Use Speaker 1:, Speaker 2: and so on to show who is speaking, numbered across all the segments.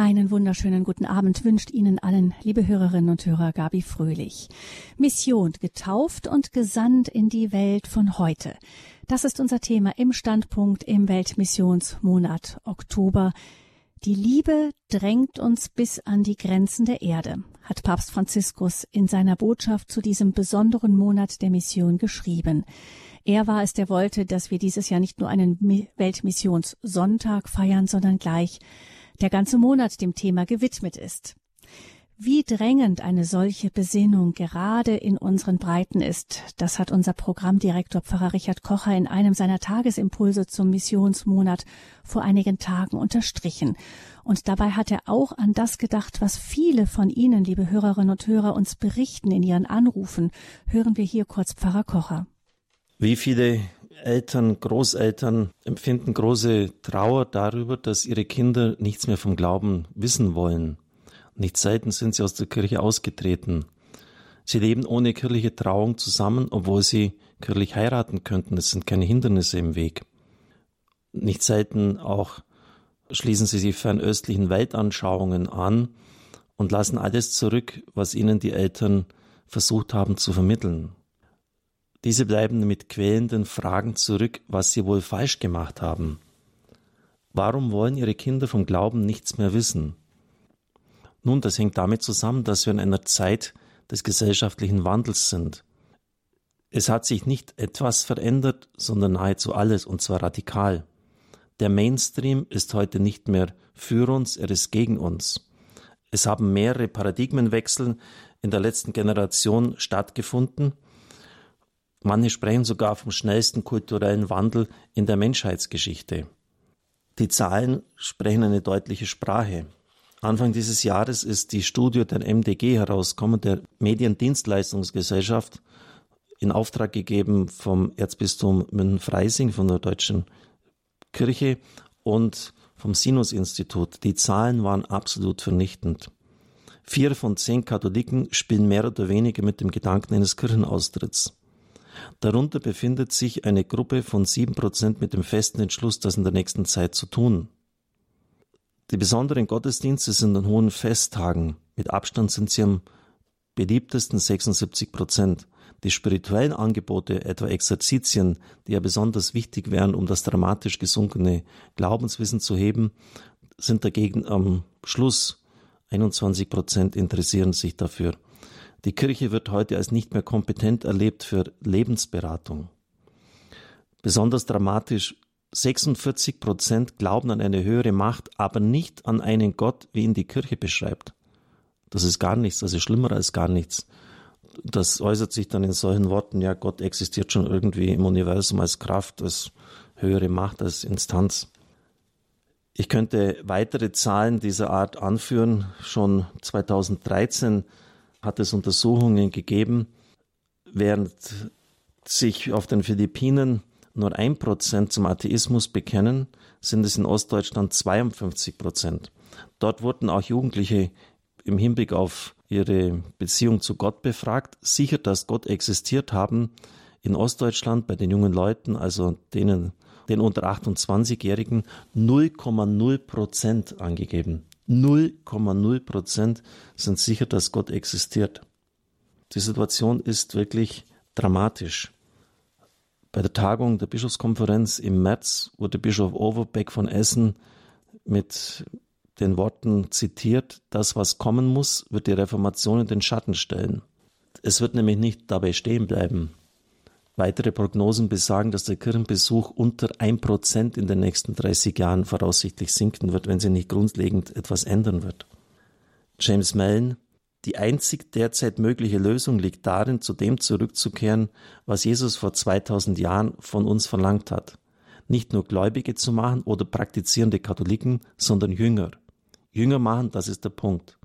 Speaker 1: Einen wunderschönen guten Abend wünscht Ihnen allen, liebe Hörerinnen und Hörer, Gabi Fröhlich. Mission getauft und gesandt in die Welt von heute. Das ist unser Thema im Standpunkt im Weltmissionsmonat Oktober. Die Liebe drängt uns bis an die Grenzen der Erde, hat Papst Franziskus in seiner Botschaft zu diesem besonderen Monat der Mission geschrieben. Er war es, der wollte, dass wir dieses Jahr nicht nur einen Weltmissionssonntag feiern, sondern gleich der ganze Monat dem Thema gewidmet ist. Wie drängend eine solche Besinnung gerade in unseren Breiten ist, das hat unser Programmdirektor Pfarrer Richard Kocher in einem seiner Tagesimpulse zum Missionsmonat vor einigen Tagen unterstrichen. Und dabei hat er auch an das gedacht, was viele von Ihnen, liebe Hörerinnen und Hörer, uns berichten in ihren Anrufen. Hören wir hier kurz Pfarrer Kocher.
Speaker 2: Wie viele Eltern, Großeltern empfinden große Trauer darüber, dass ihre Kinder nichts mehr vom Glauben wissen wollen. Nicht selten sind sie aus der Kirche ausgetreten. Sie leben ohne kirchliche Trauung zusammen, obwohl sie kirchlich heiraten könnten. Es sind keine Hindernisse im Weg. Nicht selten auch schließen sie sich fernöstlichen Weltanschauungen an und lassen alles zurück, was ihnen die Eltern versucht haben zu vermitteln. Diese bleiben mit quälenden Fragen zurück, was sie wohl falsch gemacht haben. Warum wollen ihre Kinder vom Glauben nichts mehr wissen? Nun, das hängt damit zusammen, dass wir in einer Zeit des gesellschaftlichen Wandels sind. Es hat sich nicht etwas verändert, sondern nahezu alles, und zwar radikal. Der Mainstream ist heute nicht mehr für uns, er ist gegen uns. Es haben mehrere Paradigmenwechsel in der letzten Generation stattgefunden, Manche sprechen sogar vom schnellsten kulturellen Wandel in der Menschheitsgeschichte. Die Zahlen sprechen eine deutliche Sprache. Anfang dieses Jahres ist die Studie der MDG herausgekommen, der Mediendienstleistungsgesellschaft, in Auftrag gegeben vom Erzbistum München-Freising, von der Deutschen Kirche und vom Sinus-Institut. Die Zahlen waren absolut vernichtend. Vier von zehn Katholiken spielen mehr oder weniger mit dem Gedanken eines Kirchenaustritts. Darunter befindet sich eine Gruppe von sieben Prozent mit dem festen Entschluss, das in der nächsten Zeit zu tun. Die besonderen Gottesdienste sind an hohen Festtagen. Mit Abstand sind sie am beliebtesten 76 Prozent. Die spirituellen Angebote, etwa Exerzitien, die ja besonders wichtig wären, um das dramatisch gesunkene Glaubenswissen zu heben, sind dagegen am Schluss 21 Prozent interessieren sich dafür. Die Kirche wird heute als nicht mehr kompetent erlebt für Lebensberatung. Besonders dramatisch 46 Prozent glauben an eine höhere Macht, aber nicht an einen Gott, wie ihn die Kirche beschreibt. Das ist gar nichts, das ist schlimmer als gar nichts. Das äußert sich dann in solchen Worten, ja, Gott existiert schon irgendwie im Universum als Kraft, als höhere Macht, als Instanz. Ich könnte weitere Zahlen dieser Art anführen. Schon 2013 hat es Untersuchungen gegeben, während sich auf den Philippinen nur ein Prozent zum Atheismus bekennen, sind es in Ostdeutschland 52 Prozent. Dort wurden auch Jugendliche im Hinblick auf ihre Beziehung zu Gott befragt. Sicher, dass Gott existiert haben in Ostdeutschland bei den jungen Leuten, also denen, den unter 28-Jährigen, 0,0 Prozent angegeben. 0,0 Prozent sind sicher, dass Gott existiert. Die Situation ist wirklich dramatisch. Bei der Tagung der Bischofskonferenz im März wurde Bischof Overbeck von Essen mit den Worten zitiert, das, was kommen muss, wird die Reformation in den Schatten stellen. Es wird nämlich nicht dabei stehen bleiben. Weitere Prognosen besagen, dass der Kirchenbesuch unter ein Prozent in den nächsten 30 Jahren voraussichtlich sinken wird, wenn sich nicht grundlegend etwas ändern wird. James Mellon, die einzig derzeit mögliche Lösung liegt darin, zu dem zurückzukehren, was Jesus vor 2000 Jahren von uns verlangt hat. Nicht nur Gläubige zu machen oder praktizierende Katholiken, sondern Jünger. Jünger machen, das ist der Punkt.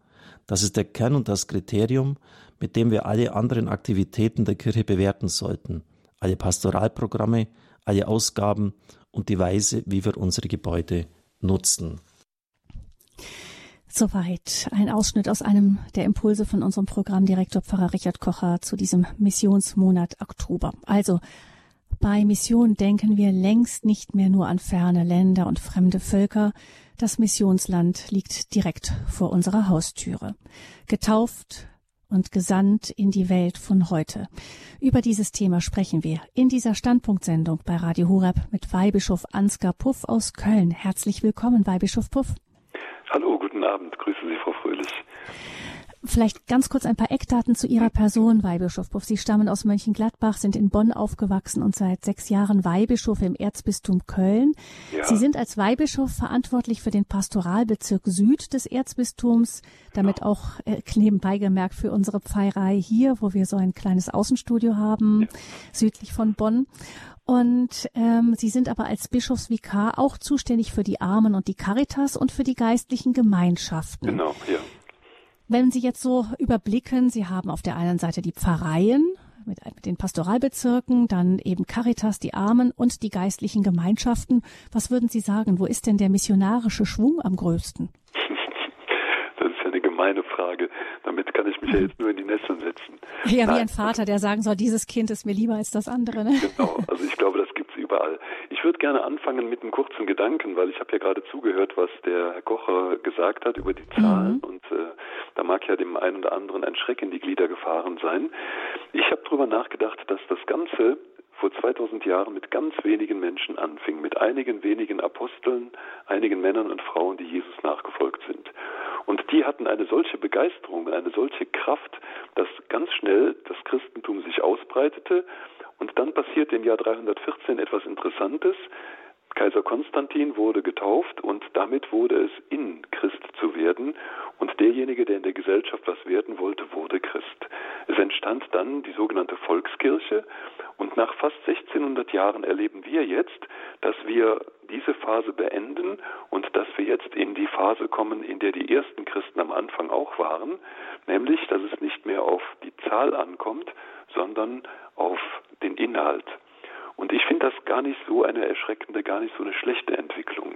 Speaker 2: Das ist der Kern und das Kriterium, mit dem wir alle anderen Aktivitäten der Kirche bewerten sollten alle Pastoralprogramme, alle Ausgaben und die Weise, wie wir unsere Gebäude nutzen.
Speaker 1: Soweit ein Ausschnitt aus einem der Impulse von unserem Programmdirektor Pfarrer Richard Kocher zu diesem Missionsmonat Oktober. Also bei Mission denken wir längst nicht mehr nur an ferne Länder und fremde Völker, Das Missionsland liegt direkt vor unserer Haustüre. Getauft und gesandt in die Welt von heute. Über dieses Thema sprechen wir in dieser Standpunktsendung bei Radio Horeb mit Weihbischof Ansgar Puff aus Köln. Herzlich willkommen, Weihbischof Puff.
Speaker 3: Hallo, guten Abend. Grüße Sie, Frau Fröhlich.
Speaker 1: Vielleicht ganz kurz ein paar Eckdaten zu Ihrer Person, Weihbischof Puff. Sie stammen aus Mönchengladbach, sind in Bonn aufgewachsen und seit sechs Jahren Weihbischof im Erzbistum Köln. Ja. Sie sind als Weihbischof verantwortlich für den Pastoralbezirk Süd des Erzbistums, damit ja. auch äh, nebenbei gemerkt für unsere Pfarrei hier, wo wir so ein kleines Außenstudio haben, ja. südlich von Bonn. Und ähm, Sie sind aber als Bischofsvikar auch zuständig für die Armen und die Caritas und für die geistlichen Gemeinschaften.
Speaker 3: Genau, ja.
Speaker 1: Wenn Sie jetzt so überblicken, Sie haben auf der einen Seite die Pfarreien mit, mit den Pastoralbezirken, dann eben Caritas, die Armen und die geistlichen Gemeinschaften. Was würden Sie sagen, wo ist denn der missionarische Schwung am größten?
Speaker 3: Das ist ja eine gemeine Frage. Damit kann ich mich ja jetzt nur in die Nesseln setzen.
Speaker 1: Ja, wie ein Vater, der sagen soll, dieses Kind ist mir lieber als das andere. Ne?
Speaker 3: Genau, also ich glaube, das gibt überall. Ich würde gerne anfangen mit einem kurzen Gedanken, weil ich habe ja gerade zugehört, was der Herr Kocher gesagt hat über die Zahlen mhm. und äh, da mag ja dem einen oder anderen ein Schreck in die Glieder gefahren sein. Ich habe darüber nachgedacht, dass das Ganze vor 2000 Jahren mit ganz wenigen Menschen anfing, mit einigen wenigen Aposteln, einigen Männern und Frauen, die Jesus nachgefolgt sind. Und die hatten eine solche Begeisterung, eine solche Kraft, dass ganz schnell das Christentum sich ausbreitete. Und dann passierte im Jahr 314 etwas Interessantes. Kaiser Konstantin wurde getauft und damit wurde es in Christ zu werden und derjenige, der in der Gesellschaft was werden wollte, wurde Christ. Es entstand dann die sogenannte Volkskirche und nach fast 1600 Jahren erleben wir jetzt, dass wir diese Phase beenden und dass wir jetzt in die Phase kommen, in der die ersten Christen am Anfang auch waren, nämlich dass es nicht mehr auf die Zahl ankommt, sondern auf den Inhalt. Und ich finde das gar nicht so eine erschreckende, gar nicht so eine schlechte Entwicklung.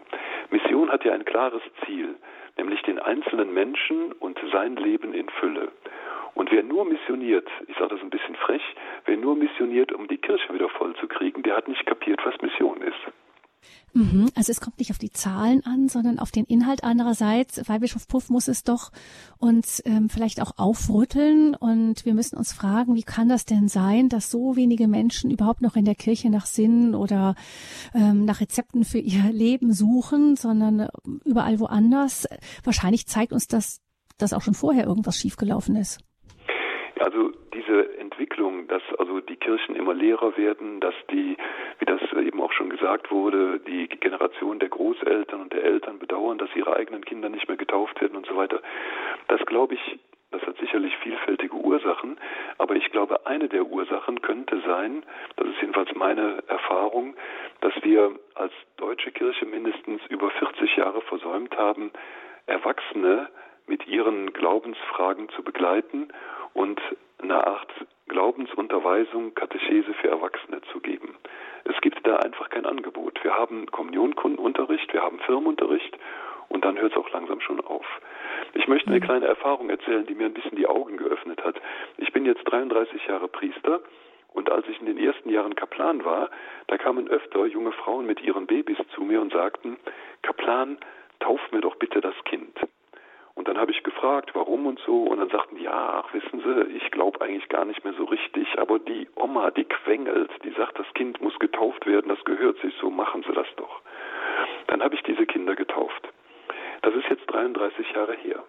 Speaker 3: Mission hat ja ein klares Ziel, nämlich den einzelnen Menschen und sein Leben in Fülle. Und wer nur missioniert, ich sage das ein bisschen frech, wer nur missioniert, um die Kirche wieder voll zu kriegen, der hat nicht kapiert, was Mission ist.
Speaker 1: Mhm. Also es kommt nicht auf die Zahlen an, sondern auf den Inhalt. Andererseits, Weihbischof Puff muss es doch uns ähm, vielleicht auch aufrütteln und wir müssen uns fragen, wie kann das denn sein, dass so wenige Menschen überhaupt noch in der Kirche nach Sinn oder ähm, nach Rezepten für ihr Leben suchen, sondern äh, überall woanders. Wahrscheinlich zeigt uns das, dass auch schon vorher irgendwas schiefgelaufen ist.
Speaker 3: Also diese Entwicklung, dass also die Kirchen immer leerer werden, dass die, wie das eben auch schon gesagt wurde, die Generation der Großeltern und der Eltern bedauern, dass ihre eigenen Kinder nicht mehr getauft werden und so weiter. Das glaube ich, das hat sicherlich vielfältige Ursachen, aber ich glaube, eine der Ursachen könnte sein, das ist jedenfalls meine Erfahrung, dass wir als deutsche Kirche mindestens über 40 Jahre versäumt haben, Erwachsene mit ihren Glaubensfragen zu begleiten und eine Art Glaubensunterweisung, Katechese für Erwachsene zu geben. Es gibt da einfach kein Angebot. Wir haben Kommunionkundenunterricht, wir haben Firmenunterricht und dann hört es auch langsam schon auf. Ich möchte eine mhm. kleine Erfahrung erzählen, die mir ein bisschen die Augen geöffnet hat. Ich bin jetzt 33 Jahre Priester und als ich in den ersten Jahren Kaplan war, da kamen öfter junge Frauen mit ihren Babys zu mir und sagten, Kaplan, tauf mir doch bitte das Kind. Und dann habe ich gefragt, warum und so. Und dann sagten die, ja, wissen Sie, ich glaube eigentlich gar nicht mehr so richtig. Aber die Oma, die quengelt, die sagt, das Kind muss getauft werden, das gehört sich so, machen Sie das doch. Dann habe ich diese Kinder getauft. Das ist jetzt 33 Jahre her.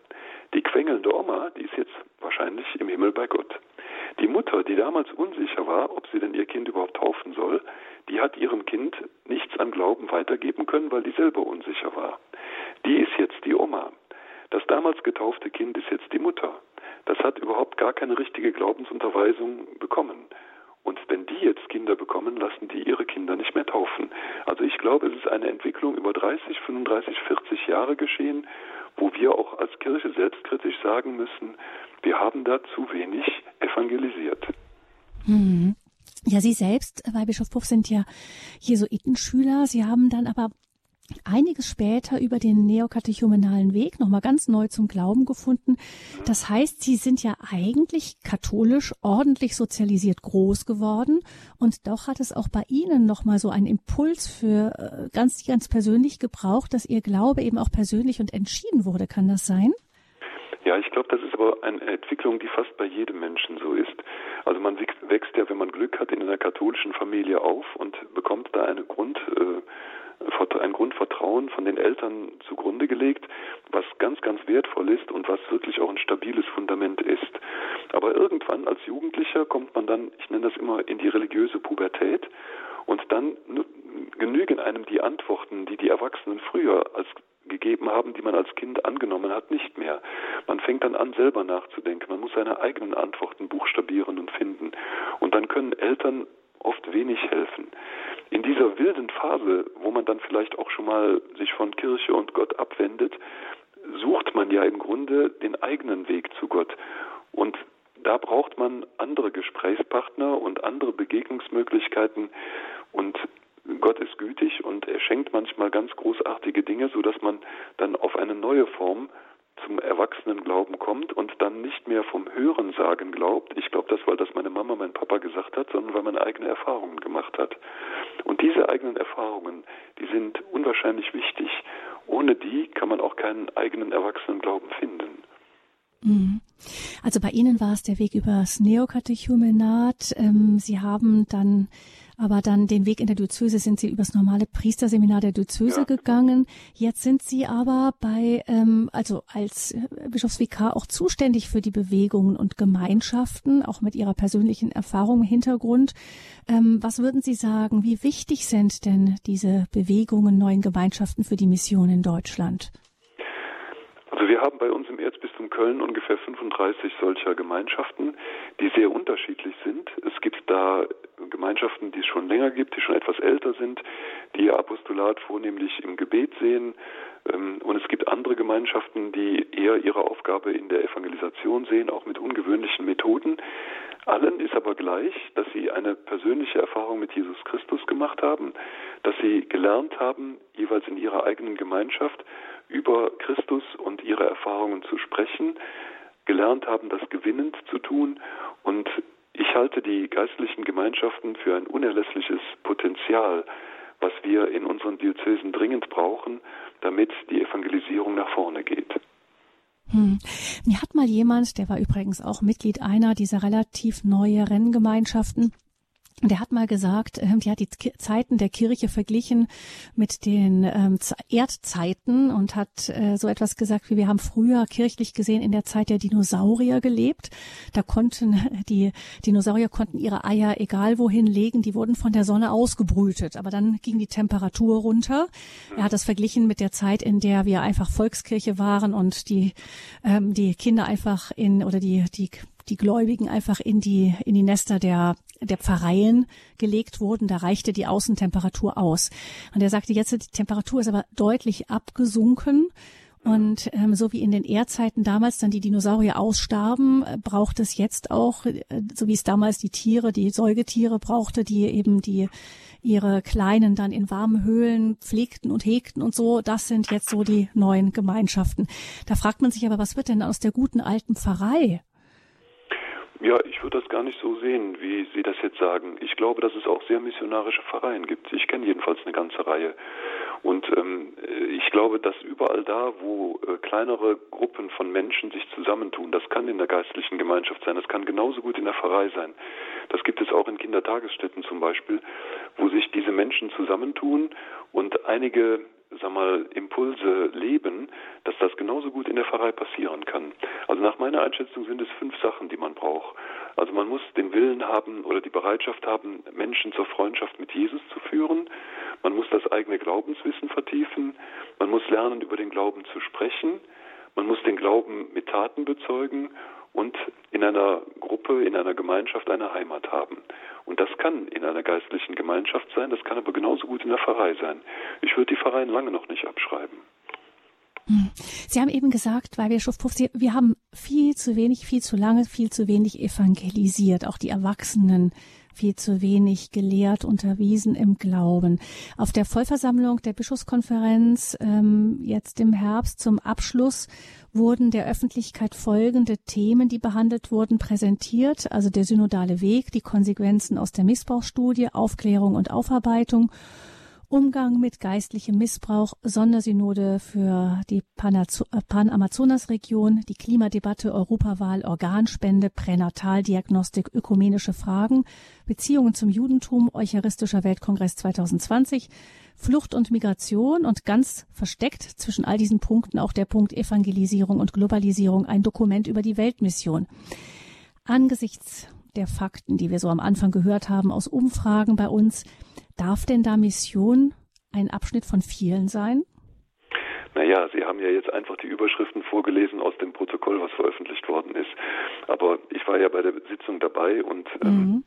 Speaker 3: Die quengelnde Oma, die ist jetzt wahrscheinlich im Himmel bei Gott. Die Mutter, die damals unsicher war, ob sie denn ihr Kind überhaupt taufen soll, die hat ihrem Kind nichts an Glauben weitergeben können, weil die selber unsicher war. Die ist jetzt. Das damals getaufte Kind ist jetzt die Mutter. Das hat überhaupt gar keine richtige Glaubensunterweisung bekommen. Und wenn die jetzt Kinder bekommen, lassen die ihre Kinder nicht mehr taufen. Also ich glaube, es ist eine Entwicklung über 30, 35, 40 Jahre geschehen, wo wir auch als Kirche selbstkritisch sagen müssen, wir haben da zu wenig evangelisiert.
Speaker 1: Mhm. Ja, Sie selbst, Weihbischof Puff, sind ja Jesuitenschüler. Sie haben dann aber einiges später über den neokatechumenalen Weg nochmal ganz neu zum Glauben gefunden. Das heißt, Sie sind ja eigentlich katholisch ordentlich sozialisiert groß geworden und doch hat es auch bei Ihnen nochmal so einen Impuls für äh, ganz, ganz persönlich gebraucht, dass Ihr Glaube eben auch persönlich und entschieden wurde. Kann das sein?
Speaker 3: Ja, ich glaube, das ist aber eine Entwicklung, die fast bei jedem Menschen so ist. Also man wächst ja, wenn man Glück hat, in einer katholischen Familie auf und bekommt da eine Grund, äh, ein Grundvertrauen von den Eltern zugrunde gelegt, was ganz, ganz wertvoll ist und was wirklich auch ein stabiles Fundament ist. Aber irgendwann als Jugendlicher kommt man dann, ich nenne das immer, in die religiöse Pubertät und dann genügen einem die Antworten, die die Erwachsenen früher als gegeben haben, die man als Kind angenommen hat, nicht mehr. Man fängt dann an, selber nachzudenken. Man muss seine eigenen Antworten buchstabieren und finden. Und dann können Eltern oft wenig helfen. In dieser wilden Phase, wo man dann vielleicht auch schon mal sich von Kirche und Gott abwendet, sucht man ja im Grunde den eigenen Weg zu Gott. Und da braucht man andere Gesprächspartner und andere Begegnungsmöglichkeiten. Und Gott ist gütig und er schenkt manchmal ganz großartige Dinge, sodass man dann auf eine neue Form zum Erwachsenenglauben kommt und dann nicht mehr vom Hörensagen glaubt. Ich glaube das, weil das meine Mama, mein Papa gesagt hat, sondern weil man eigene Erfahrungen gemacht hat. Und diese eigenen Erfahrungen, die sind unwahrscheinlich wichtig. Ohne die kann man auch keinen eigenen Erwachsenenglauben finden.
Speaker 1: Mhm. Also bei Ihnen war es der Weg übers Neokatechumenat. Ähm, Sie haben dann aber dann den Weg in der Diözese sind Sie übers normale Priesterseminar der Diözese ja. gegangen. Jetzt sind Sie aber bei, ähm, also als äh, Bischofsvikar auch zuständig für die Bewegungen und Gemeinschaften, auch mit Ihrer persönlichen Erfahrung im Hintergrund. Ähm, was würden Sie sagen, wie wichtig sind denn diese Bewegungen, neuen Gemeinschaften für die Mission in Deutschland?
Speaker 3: Wir haben bei uns im Erzbistum Köln ungefähr 35 solcher Gemeinschaften, die sehr unterschiedlich sind. Es gibt da Gemeinschaften, die es schon länger gibt, die schon etwas älter sind, die ihr Apostolat vornehmlich im Gebet sehen. Ähm, und es gibt andere Gemeinschaften, die eher ihre Aufgabe in der Evangelisation sehen, auch mit ungewöhnlichen Methoden. Allen ist aber gleich, dass sie eine persönliche Erfahrung mit Jesus Christus gemacht haben, dass sie gelernt haben, jeweils in ihrer eigenen Gemeinschaft über Christus und ihre Erfahrungen zu sprechen, gelernt haben, das gewinnend zu tun und ich halte die geistlichen Gemeinschaften für ein unerlässliches Potenzial, was wir in unseren Diözesen dringend brauchen, damit die Evangelisierung nach vorne geht.
Speaker 1: Hm. Mir hat mal jemand, der war übrigens auch Mitglied einer dieser relativ neue Renngemeinschaften, und er hat mal gesagt, ähm, die hat die Zeiten der Kirche verglichen mit den ähm, Erdzeiten und hat äh, so etwas gesagt, wie wir haben früher kirchlich gesehen in der Zeit der Dinosaurier gelebt. Da konnten die Dinosaurier konnten ihre Eier egal wohin legen, die wurden von der Sonne ausgebrütet, aber dann ging die Temperatur runter. Er hat das verglichen mit der Zeit, in der wir einfach Volkskirche waren und die ähm, die Kinder einfach in oder die die die Gläubigen einfach in die, in die Nester der, der Pfarreien gelegt wurden. Da reichte die Außentemperatur aus. Und er sagte, jetzt die Temperatur ist aber deutlich abgesunken. Und ähm, so wie in den Erdzeiten damals dann die Dinosaurier ausstarben, äh, braucht es jetzt auch, äh, so wie es damals die Tiere, die Säugetiere brauchte, die eben die ihre Kleinen dann in warmen Höhlen pflegten und hegten und so. Das sind jetzt so die neuen Gemeinschaften. Da fragt man sich aber, was wird denn aus der guten alten Pfarrei?
Speaker 3: Ja, ich würde das gar nicht so sehen, wie Sie das jetzt sagen. Ich glaube, dass es auch sehr missionarische Pfarreien gibt. Ich kenne jedenfalls eine ganze Reihe. Und ähm, ich glaube, dass überall da, wo äh, kleinere Gruppen von Menschen sich zusammentun, das kann in der geistlichen Gemeinschaft sein, das kann genauso gut in der Pfarrei sein. Das gibt es auch in Kindertagesstätten zum Beispiel, wo sich diese Menschen zusammentun und einige sag mal, Impulse leben, dass das genauso gut in der Pfarrei passieren kann. Also nach meiner Einschätzung sind es fünf Sachen, die man braucht. Also man muss den Willen haben oder die Bereitschaft haben, Menschen zur Freundschaft mit Jesus zu führen. Man muss das eigene Glaubenswissen vertiefen. Man muss lernen, über den Glauben zu sprechen. Man muss den Glauben mit Taten bezeugen und in einer Gruppe, in einer Gemeinschaft eine Heimat haben. Und das kann in einer geistlichen Gemeinschaft sein, das kann aber genauso gut in der Pfarrei sein. Ich würde die Pfarreien lange noch nicht abschreiben.
Speaker 1: Sie haben eben gesagt, weil wir Puffi, wir haben viel zu wenig, viel zu lange, viel zu wenig evangelisiert, auch die Erwachsenen viel zu wenig gelehrt, unterwiesen im Glauben. Auf der Vollversammlung der Bischofskonferenz ähm, jetzt im Herbst zum Abschluss wurden der Öffentlichkeit folgende Themen, die behandelt wurden, präsentiert. Also der synodale Weg, die Konsequenzen aus der Missbrauchsstudie, Aufklärung und Aufarbeitung Umgang mit geistlichem Missbrauch, Sondersynode für die äh, Pan-Amazonas-Region, die Klimadebatte, Europawahl, Organspende, Pränataldiagnostik, ökumenische Fragen, Beziehungen zum Judentum, Eucharistischer Weltkongress 2020, Flucht und Migration und ganz versteckt zwischen all diesen Punkten auch der Punkt Evangelisierung und Globalisierung, ein Dokument über die Weltmission. Angesichts der Fakten, die wir so am Anfang gehört haben aus Umfragen bei uns, Darf denn da Mission ein Abschnitt von vielen sein?
Speaker 3: Naja, Sie haben ja jetzt einfach die Überschriften vorgelesen aus dem Protokoll, was veröffentlicht worden ist. Aber ich war ja bei der Sitzung dabei und ähm, mhm.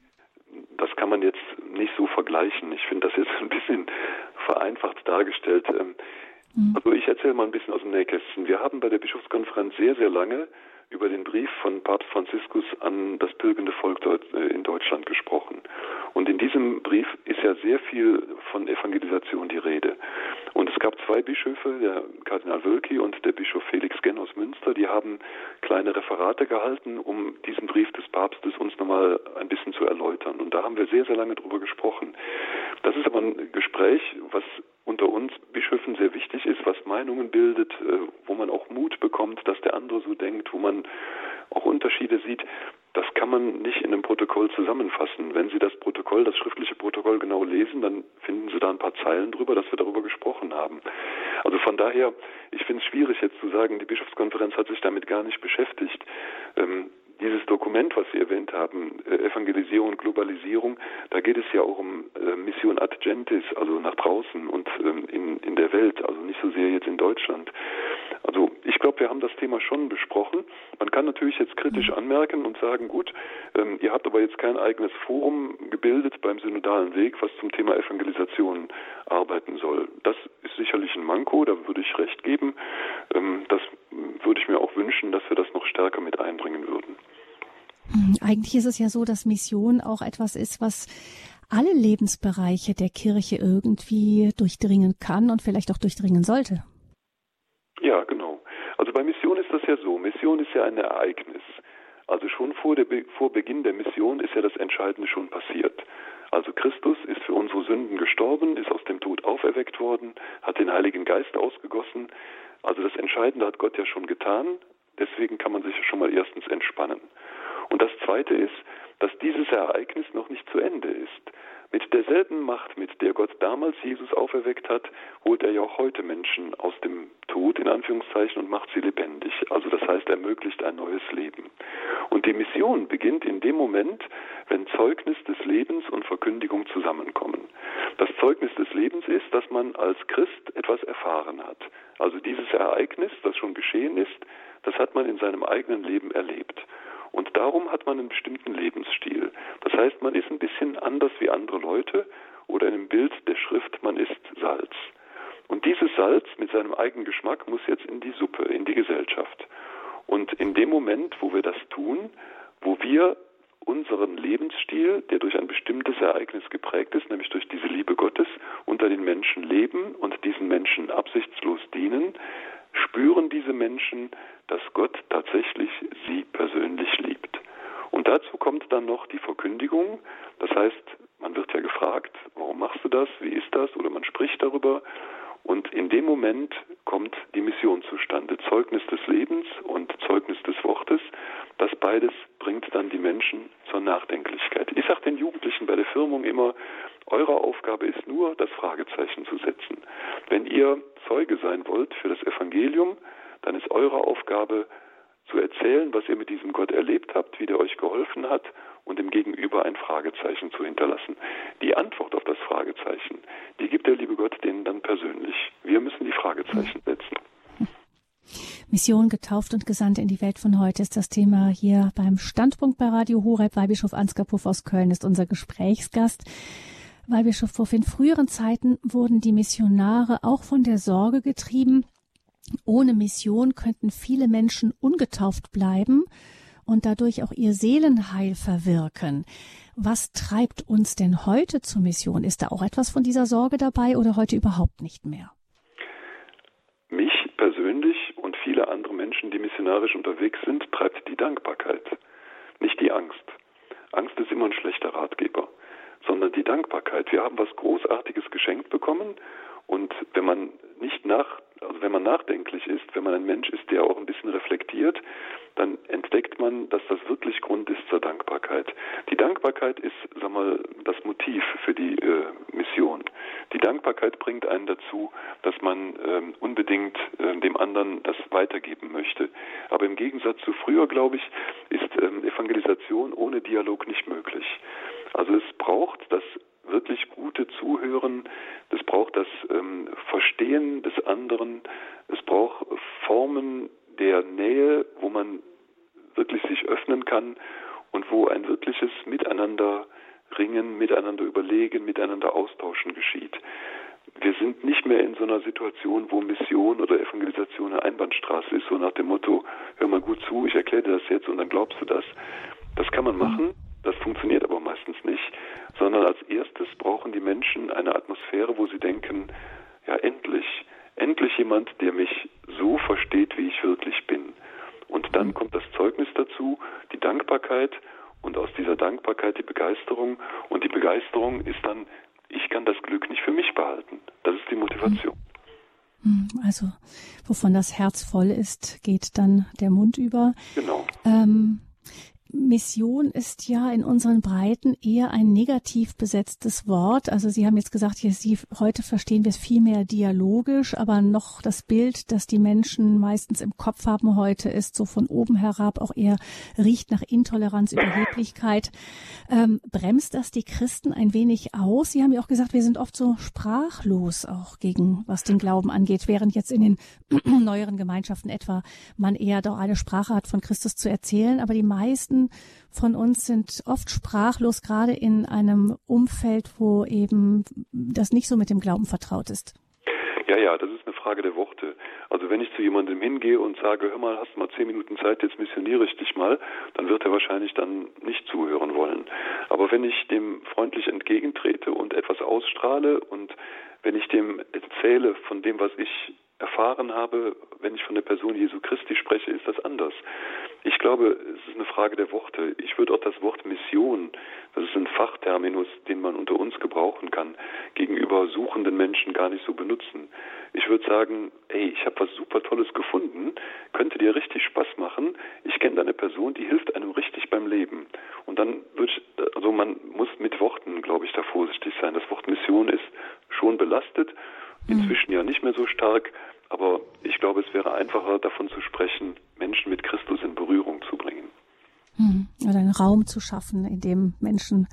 Speaker 3: das kann man jetzt nicht so vergleichen. Ich finde das jetzt ein bisschen vereinfacht dargestellt. Ähm, mhm. Also ich erzähle mal ein bisschen aus dem Nähkästchen. Wir haben bei der Bischofskonferenz sehr, sehr lange über den Brief von Papst Franziskus an das pilgernde Volk äh, in Deutschland gesprochen. Und in diesem Brief ist ja sehr viel von Evangelisation die Rede. Und es gab zwei Bischöfe, der Kardinal Wölki und der Bischof Felix Genn aus Münster, die haben kleine Referate gehalten, um diesen Brief des Papstes uns nochmal ein bisschen zu erläutern. Und da haben wir sehr, sehr lange drüber gesprochen. Das ist aber ein Gespräch, was unter uns Bischöfen sehr wichtig ist, was Meinungen bildet, äh, wo man auch Mut bekommt, dass der andere so denkt, wo man auch Unterschiede sieht. Das kann man nicht in einem Protokoll zusammenfassen. Wenn Sie das Protokoll, das schriftliche Protokoll genau lesen, dann finden Sie da ein paar Zeilen drüber, dass wir darüber gesprochen haben. Also von daher, ich finde es schwierig jetzt zu sagen, die Bischofskonferenz hat sich damit gar nicht beschäftigt. Ähm, dieses Dokument, was Sie erwähnt haben, äh, Evangelisierung und Globalisierung, da geht es ja auch um äh, Mission ad gentis, also nach draußen und ähm, in, in der Welt, also nicht so sehr jetzt in Deutschland. Also glaube, wir haben das Thema schon besprochen. Man kann natürlich jetzt kritisch mhm. anmerken und sagen, gut, ähm, ihr habt aber jetzt kein eigenes Forum gebildet beim synodalen Weg, was zum Thema Evangelisation arbeiten soll. Das ist sicherlich ein Manko, da würde ich recht geben. Ähm, das würde ich mir auch wünschen, dass wir das noch stärker mit einbringen würden.
Speaker 1: Hm, eigentlich ist es ja so, dass Mission auch etwas ist, was alle Lebensbereiche der Kirche irgendwie durchdringen kann und vielleicht auch durchdringen sollte.
Speaker 3: Ja, genau. Also bei Mission ist das ja so. Mission ist ja ein Ereignis. Also schon vor, der, vor Beginn der Mission ist ja das Entscheidende schon passiert. Also Christus ist für unsere Sünden gestorben, ist aus dem Tod auferweckt worden, hat den Heiligen Geist ausgegossen. Also das Entscheidende hat Gott ja schon getan. Deswegen kann man sich schon mal erstens entspannen. Und das Zweite ist, dass dieses Ereignis noch nicht zu Ende ist. Mit derselben Macht, mit der Gott damals Jesus auferweckt hat, holt er ja auch heute Menschen aus dem Tod in Anführungszeichen und macht sie lebendig. Also das heißt, ermöglicht ein neues Leben. Und die Mission beginnt in dem Moment, wenn Zeugnis des Lebens und Verkündigung zusammenkommen. Das Zeugnis des Lebens ist, dass man als Christ etwas erfahren hat. Also dieses Ereignis, das schon geschehen ist, das hat man in seinem eigenen Leben erlebt. Und darum hat man einen bestimmten Lebensstil. Das heißt, man ist ein bisschen anders wie andere Leute oder in dem Bild der Schrift, man ist Salz. Und dieses Salz mit seinem eigenen Geschmack muss jetzt in die Suppe, in die Gesellschaft. Und in dem Moment, wo wir das tun, wo wir unseren Lebensstil, der durch ein bestimmtes Ereignis geprägt ist, nämlich durch diese Liebe Gottes, unter den Menschen leben und diesen Menschen absichtslos dienen, spüren diese Menschen, dass Gott tatsächlich sie persönlich liebt. Und dazu kommt dann noch die Verkündigung. Das heißt, man wird ja gefragt, warum machst du das, wie ist das, oder man spricht darüber. Und in dem Moment kommt die Mission zustande. Zeugnis des Lebens und Zeugnis des Wortes. Das beides bringt dann die Menschen zur Nachdenklichkeit. Ich sage den Jugendlichen bei der Firmung immer, eure Aufgabe ist nur, das Fragezeichen zu setzen. Wenn ihr Zeuge sein wollt für das Evangelium, dann ist eure Aufgabe zu erzählen, was ihr mit diesem Gott erlebt habt, wie der euch geholfen hat und dem Gegenüber ein Fragezeichen zu hinterlassen. Die Antwort auf das Fragezeichen, die gibt der liebe Gott denen dann persönlich. Wir müssen die Fragezeichen setzen.
Speaker 1: Mission getauft und gesandt in die Welt von heute ist das Thema hier beim Standpunkt bei Radio Horeb. Weihbischof Ansgar Puff aus Köln ist unser Gesprächsgast. Weihbischof Puff, in früheren Zeiten wurden die Missionare auch von der Sorge getrieben, ohne Mission könnten viele Menschen ungetauft bleiben und dadurch auch ihr Seelenheil verwirken. Was treibt uns denn heute zur Mission? Ist da auch etwas von dieser Sorge dabei oder heute überhaupt nicht mehr?
Speaker 3: Mich persönlich und viele andere Menschen, die missionarisch unterwegs sind, treibt die Dankbarkeit, nicht die Angst. Angst ist immer ein schlechter Ratgeber, sondern die Dankbarkeit. Wir haben was Großartiges geschenkt bekommen und wenn man nicht nach, also wenn man nachdenklich ist, wenn man ein Mensch ist, der auch ein bisschen reflektiert, dann entdeckt man, dass das wirklich Grund ist zur Dankbarkeit. Die Dankbarkeit ist, sag mal, das Motiv für die äh, Mission. Die Dankbarkeit bringt einen dazu, dass man ähm, unbedingt äh, dem anderen das weitergeben möchte. Aber im Gegensatz zu früher, glaube ich, ist ähm, Evangelisation ohne Dialog nicht möglich. Also es braucht das wirklich gute Zuhören, es braucht das ähm, Verstehen des anderen, es braucht Formen der Nähe, wo man wirklich sich öffnen kann und wo ein wirkliches Miteinander ringen, miteinander überlegen, miteinander austauschen geschieht. Wir sind nicht mehr in so einer Situation, wo Mission oder Evangelisation eine Einbahnstraße ist, so nach dem Motto, hör mal gut zu, ich erkläre dir das jetzt und dann glaubst du das. Das kann man machen, das funktioniert aber meistens nicht, sondern als erstes brauchen die Menschen eine Atmosphäre, wo sie denken, ja endlich, endlich jemand, der mich so versteht, wie ich wirklich bin. Und dann mhm. kommt das Zeugnis dazu, die Dankbarkeit und aus dieser Dankbarkeit die Begeisterung. Und die Begeisterung ist dann, ich kann das Glück nicht für mich behalten. Das ist die Motivation.
Speaker 1: Mhm. Also, wovon das Herz voll ist, geht dann der Mund über.
Speaker 3: Genau.
Speaker 1: Ähm, Mission ist ja in unseren Breiten eher ein negativ besetztes Wort. Also Sie haben jetzt gesagt, hier, Sie, heute verstehen wir es viel mehr dialogisch, aber noch das Bild, das die Menschen meistens im Kopf haben heute, ist so von oben herab auch eher riecht nach Intoleranz, Überheblichkeit. Ähm, bremst das die Christen ein wenig aus? Sie haben ja auch gesagt, wir sind oft so sprachlos auch gegen, was den Glauben angeht, während jetzt in den neueren Gemeinschaften etwa man eher doch eine Sprache hat, von Christus zu erzählen. Aber die meisten von uns sind oft sprachlos, gerade in einem Umfeld, wo eben das nicht so mit dem Glauben vertraut ist.
Speaker 3: Ja, ja, das ist eine Frage der Worte. Also wenn ich zu jemandem hingehe und sage, hör mal, hast du mal zehn Minuten Zeit, jetzt missioniere ich dich mal, dann wird er wahrscheinlich dann nicht zuhören wollen. Aber wenn ich dem freundlich entgegentrete und etwas ausstrahle und wenn ich dem erzähle von dem, was ich erfahren habe, wenn ich von der Person Jesu Christi spreche, ist das anders. Ich glaube, es ist eine Frage der Worte. Ich würde auch das Wort Mission, das ist ein Fachterminus, den man unter uns gebrauchen kann, gegenüber suchenden Menschen gar nicht so benutzen. Ich würde sagen, ey, ich habe was super Tolles gefunden, könnte dir richtig Spaß machen. Ich kenne eine Person, die hilft einem richtig beim Leben. Und dann würde ich, also man muss mit Worten, glaube ich, da vorsichtig sein. Das Wort Mission ist schon belastet, inzwischen ja nicht mehr so stark. Aber ich glaube, es wäre einfacher, davon zu sprechen, Menschen mit Christus in Berührung zu bringen.
Speaker 1: Hm. Oder einen Raum zu schaffen, in dem Menschen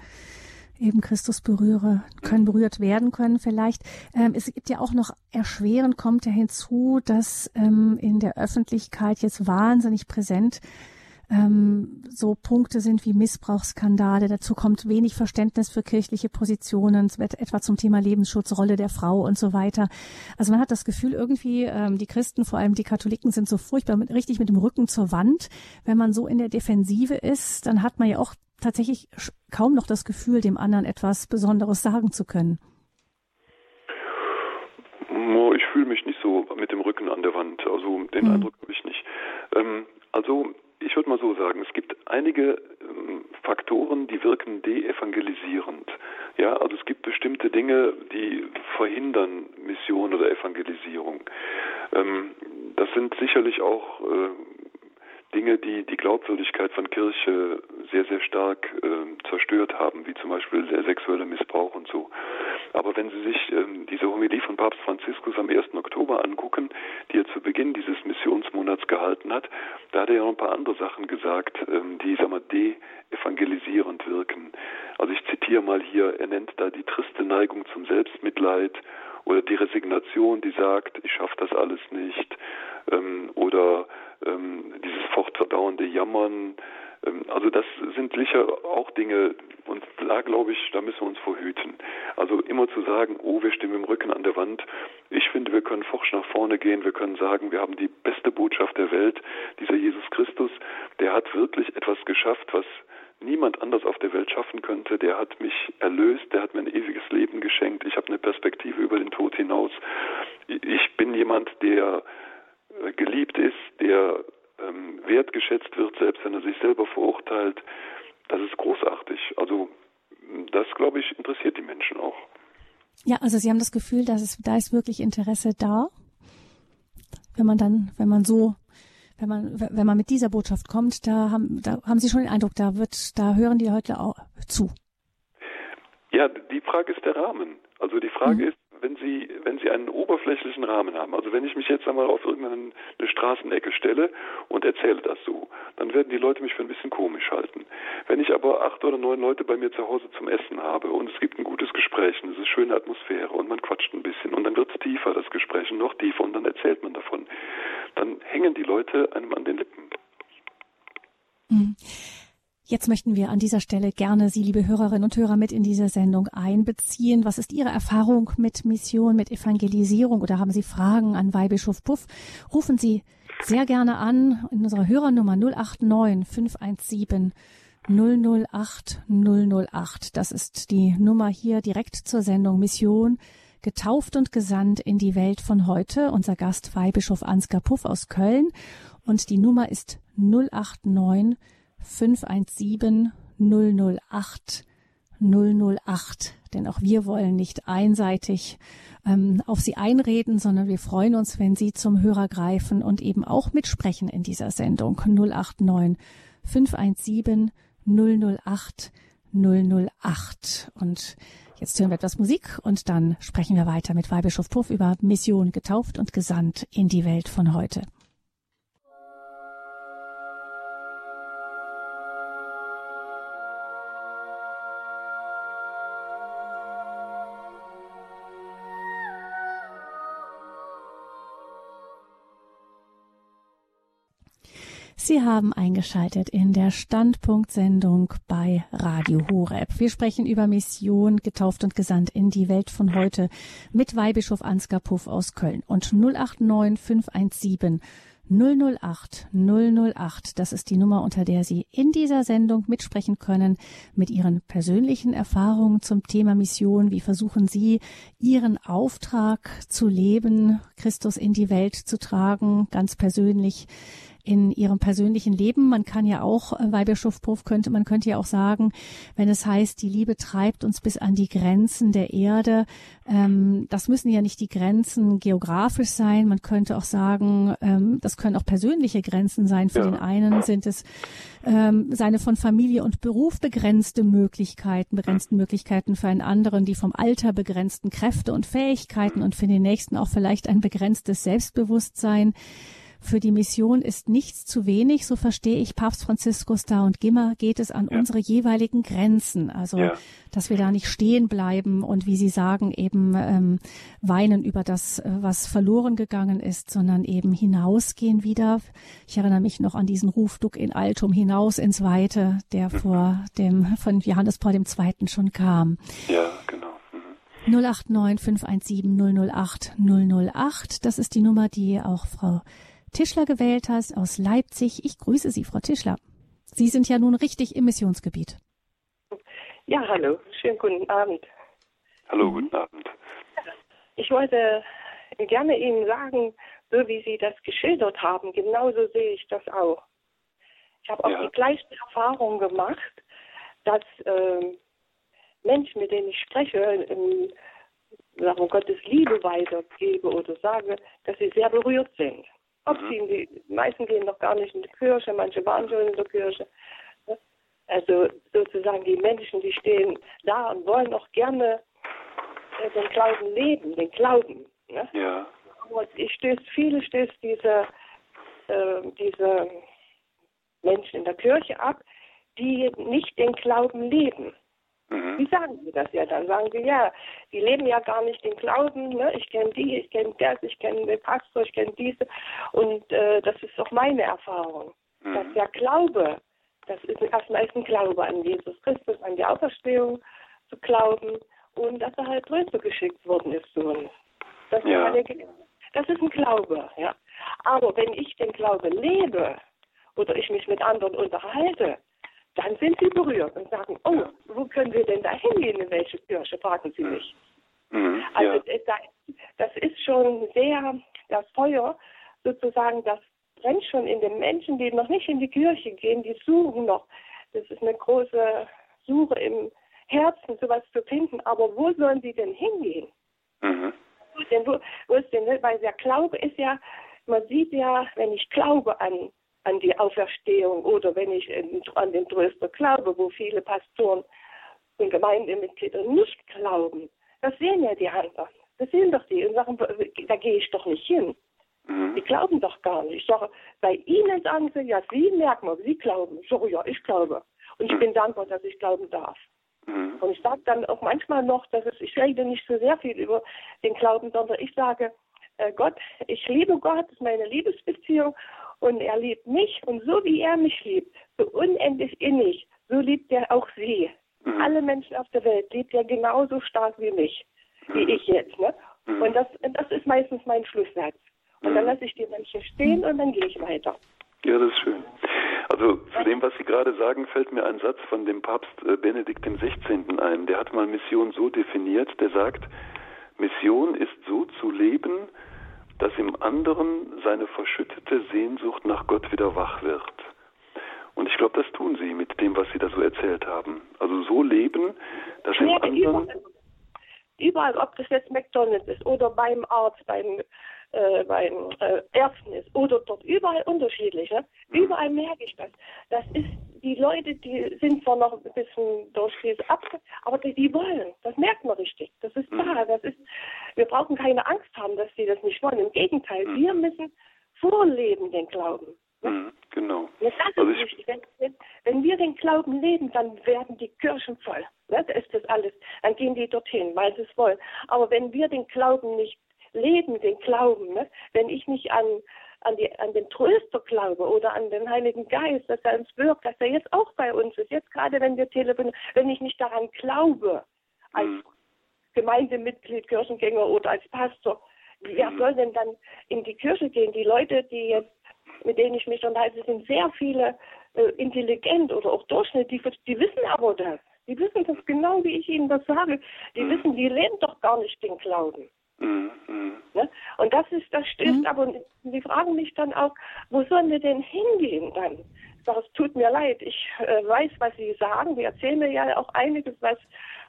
Speaker 1: eben Christus berühre, können berührt werden können vielleicht. Ähm, es gibt ja auch noch erschwerend kommt ja hinzu, dass ähm, in der Öffentlichkeit jetzt wahnsinnig präsent ähm, so Punkte sind wie Missbrauchsskandale. Dazu kommt wenig Verständnis für kirchliche Positionen, etwa zum Thema Lebensschutz, Rolle der Frau und so weiter. Also man hat das Gefühl, irgendwie ähm, die Christen, vor allem die Katholiken, sind so furchtbar mit, richtig mit dem Rücken zur Wand. Wenn man so in der Defensive ist, dann hat man ja auch tatsächlich kaum noch das Gefühl, dem anderen etwas Besonderes sagen zu können.
Speaker 3: Ich fühle mich nicht so mit dem Rücken an der Wand. Also den hm. Eindruck habe ich nicht. Ähm, also ich würde mal so sagen, es gibt einige ähm, Faktoren, die wirken deevangelisierend. Ja, also es gibt bestimmte Dinge, die verhindern Mission oder Evangelisierung. Ähm, das sind sicherlich auch äh, Dinge, die die Glaubwürdigkeit von Kirche sehr, sehr stark äh, zerstört haben, wie zum Beispiel der sexuelle Missbrauch und so. Aber wenn Sie sich ähm, diese Homilie von Papst Franziskus am 1. Oktober angucken, die er zu Beginn dieses Missionsmonats gehalten hat, da hat er ja noch ein paar andere Sachen gesagt, ähm, die, sag mal, de-evangelisierend wirken. Also ich zitiere mal hier, er nennt da die triste Neigung zum Selbstmitleid oder die Resignation, die sagt, ich schaffe das alles nicht, ähm, oder ähm, dieses fortdauernde Jammern. Ähm, also das sind sicher auch Dinge, und da glaube ich, da müssen wir uns vorhüten. Also immer zu sagen, oh, wir stehen mit dem Rücken an der Wand. Ich finde, wir können forsch nach vorne gehen. Wir können sagen, wir haben die beste Botschaft der Welt. Dieser Jesus Christus, der hat wirklich etwas geschafft, was niemand anders auf der Welt schaffen könnte. Der hat mich erlöst, der hat mir ein ewiges Leben geschenkt. Ich habe eine Perspektive über den Tod hinaus. Ich bin jemand, der äh, geliebt ist, der ähm, wertgeschätzt wird, selbst wenn er sich selber verurteilt. Das ist großartig. Also das, glaube ich, interessiert die Menschen auch.
Speaker 1: Ja, also Sie haben das Gefühl, dass es, da ist wirklich Interesse da, wenn man dann, wenn man so, wenn man, wenn man mit dieser Botschaft kommt, da haben, da haben Sie schon den Eindruck, da wird, da hören die Leute auch zu.
Speaker 3: Ja, die Frage ist der Rahmen. Also die Frage mhm. ist, wenn Sie, wenn Sie einen oberflächlichen Rahmen haben, also wenn ich mich jetzt einmal auf irgendeine Straßenecke stelle und erzähle das so, dann werden die Leute mich für ein bisschen komisch halten. Wenn ich aber acht oder neun Leute bei mir zu Hause zum Essen habe und es gibt ein gutes Gespräch und es ist schöne Atmosphäre und man quatscht ein bisschen und dann wird es tiefer, das Gespräch, noch tiefer und dann erzählt man davon, dann hängen die Leute einem an den Lippen.
Speaker 1: Mhm. Jetzt möchten wir an dieser Stelle gerne Sie, liebe Hörerinnen und Hörer, mit in diese Sendung einbeziehen. Was ist Ihre Erfahrung mit Mission, mit Evangelisierung oder haben Sie Fragen an Weihbischof Puff? Rufen Sie sehr gerne an in unserer Hörernummer 089 517 008 008. Das ist die Nummer hier direkt zur Sendung Mission getauft und gesandt in die Welt von heute. Unser Gast Weihbischof Ansgar Puff aus Köln. Und die Nummer ist 089 517 008 008. Denn auch wir wollen nicht einseitig ähm, auf Sie einreden, sondern wir freuen uns, wenn Sie zum Hörer greifen und eben auch mitsprechen in dieser Sendung 089 517 008 008. Und jetzt hören wir etwas Musik und dann sprechen wir weiter mit Weihbischof Puff über Mission getauft und gesandt in die Welt von heute. Sie haben eingeschaltet in der Standpunktsendung bei Radio Horeb. Wir sprechen über Mission, getauft und gesandt in die Welt von heute mit Weihbischof Ansgar Puff aus Köln und 089 517 008 008. Das ist die Nummer, unter der Sie in dieser Sendung mitsprechen können mit Ihren persönlichen Erfahrungen zum Thema Mission. Wie versuchen Sie, Ihren Auftrag zu leben, Christus in die Welt zu tragen, ganz persönlich? In ihrem persönlichen Leben. Man kann ja auch, äh, Weihbischof Puff könnte, man könnte ja auch sagen, wenn es heißt, die Liebe treibt uns bis an die Grenzen der Erde, ähm, das müssen ja nicht die Grenzen geografisch sein. Man könnte auch sagen, ähm, das können auch persönliche Grenzen sein. Für ja. den einen sind es ähm, seine von Familie und Beruf begrenzte Möglichkeiten, begrenzten Möglichkeiten für einen anderen, die vom Alter begrenzten Kräfte und Fähigkeiten und für den nächsten auch vielleicht ein begrenztes Selbstbewusstsein. Für die Mission ist nichts zu wenig, so verstehe ich Papst Franziskus da und Gimmer geht es an ja. unsere jeweiligen Grenzen. Also, ja. dass wir da nicht stehen bleiben und wie Sie sagen, eben ähm, weinen über das, äh, was verloren gegangen ist, sondern eben hinausgehen wieder. Ich erinnere mich noch an diesen Ruf Duck in Altum hinaus ins Weite, der mhm. vor dem von Johannes Paul II. schon kam.
Speaker 3: Ja, genau.
Speaker 1: 089 517 008 008. Das ist die Nummer, die auch Frau Tischler gewählt hast aus Leipzig. Ich grüße Sie, Frau Tischler. Sie sind ja nun richtig im Missionsgebiet.
Speaker 4: Ja, hallo. Schönen guten Abend.
Speaker 3: Hallo, guten Abend.
Speaker 4: Ich wollte gerne Ihnen sagen, so wie Sie das geschildert haben, genauso sehe ich das auch. Ich habe auch ja. die gleiche Erfahrung gemacht, dass äh, Menschen, mit denen ich spreche, ähm, sagen Gottes Liebe weitergebe oder sage, dass sie sehr berührt sind. Ob mhm. sie in die, die meisten gehen noch gar nicht in die Kirche, manche waren schon in der Kirche. Also sozusagen die Menschen, die stehen da und wollen auch gerne äh, den Glauben leben, den Glauben.
Speaker 3: Ne? Ja.
Speaker 4: Und ich stöße, viele stößt diese, äh, diese Menschen in der Kirche ab, die nicht den Glauben leben. Mhm. Wie sagen Sie das ja? Dann sagen Sie, ja, die leben ja gar nicht den Glauben. Ne? Ich kenne die, ich kenne das, ich kenne den Pastor, ich kenne diese. Und äh, das ist auch meine Erfahrung, mhm. dass der Glaube, Das ist erstmal ein Glaube an Jesus Christus, an die Auferstehung zu glauben und dass er halt geschickt worden ist. So. Das, ja. das ist ein Glaube, ja. Aber wenn ich den Glaube lebe oder ich mich mit anderen unterhalte, dann sind sie berührt und sagen, oh, wo können wir denn da hingehen, in welche Kirche, fragen sie mich. Mhm, also ja. das ist schon sehr, das Feuer sozusagen, das brennt schon in den Menschen, die noch nicht in die Kirche gehen, die suchen noch. Das ist eine große Suche im Herzen, sowas zu finden. Aber wo sollen sie denn hingehen? Mhm. Denn wo, wo ist denn, weil der Glaube ist ja, man sieht ja, wenn ich glaube an, an die Auferstehung oder wenn ich an den Tröster glaube, wo viele Pastoren und Gemeindemitglieder nicht glauben, das sehen ja die anderen. Das sehen doch die und sagen, da gehe ich doch nicht hin. Mhm. Die glauben doch gar nicht. Ich sage, bei Ihnen sagen sie, ja, Sie merken mal, Sie glauben. Ich sage, ja, ich glaube. Und ich mhm. bin dankbar, dass ich glauben darf. Mhm. Und ich sage dann auch manchmal noch, dass es, ich rede nicht so sehr viel über den Glauben, sondern ich sage, äh, Gott, ich liebe Gott, das ist meine Liebesbeziehung und er liebt mich und so wie er mich liebt, so unendlich innig, so liebt er auch sie. Mhm. Alle Menschen auf der Welt liebt er genauso stark wie mich, wie mhm. ich jetzt. Ne? Mhm. Und das, das ist meistens mein Schlusssatz. Und dann mhm. lasse ich die Menschen stehen und dann gehe ich weiter.
Speaker 3: Ja, das ist schön. Also zu dem, was Sie gerade sagen, fällt mir ein Satz von dem Papst äh, Benedikt XVI. ein. Der hat mal Mission so definiert, der sagt, Mission ist so zu leben, dass im anderen seine verschüttete Sehnsucht nach Gott wieder wach wird. Und ich glaube, das tun Sie mit dem, was Sie da so erzählt haben. Also so leben, dass im anderen...
Speaker 4: Überall, überall, ob das jetzt McDonalds ist oder beim Arzt, beim äh, beim äh, Ärzten ist oder dort überall unterschiedlich. Ne? Überall merke ich das. Das ist, die Leute, die sind zwar noch ein bisschen durch diese Abge aber die, die, wollen. Das merkt man richtig. Das ist da. Mhm. Das ist, wir brauchen keine Angst haben, dass sie das nicht wollen. Im Gegenteil, mhm. wir müssen vorleben den Glauben.
Speaker 3: Ne? Mhm, genau.
Speaker 4: Ist also. Wenn, wenn, wenn, wir den Glauben leben, dann werden die Kirchen voll. Ne? Da ist das alles. Dann gehen die dorthin, weil sie es wollen. Aber wenn wir den Glauben nicht leben, den Glauben. Ne? Wenn ich nicht an, an, die, an den Tröster glaube oder an den Heiligen Geist, dass er uns wirkt, dass er jetzt auch bei uns ist, jetzt gerade wenn wir telefonieren, wenn ich nicht daran glaube, als mhm. Gemeindemitglied, Kirchengänger oder als Pastor, wer mhm. soll denn dann in die Kirche gehen? Die Leute, die jetzt, mit denen ich mich unterhalte, sind sehr viele äh, intelligent oder auch Durchschnitt, die, die wissen aber das. Die wissen das genau, wie ich ihnen das sage. Die mhm. wissen, die leben doch gar nicht den Glauben. Mhm. Ne? Und das ist, das stößt mhm. aber, sie fragen mich dann auch, wo sollen wir denn hingehen dann? Ich sage, es tut mir leid, ich äh, weiß, was Sie sagen. Sie erzählen mir ja auch einiges, was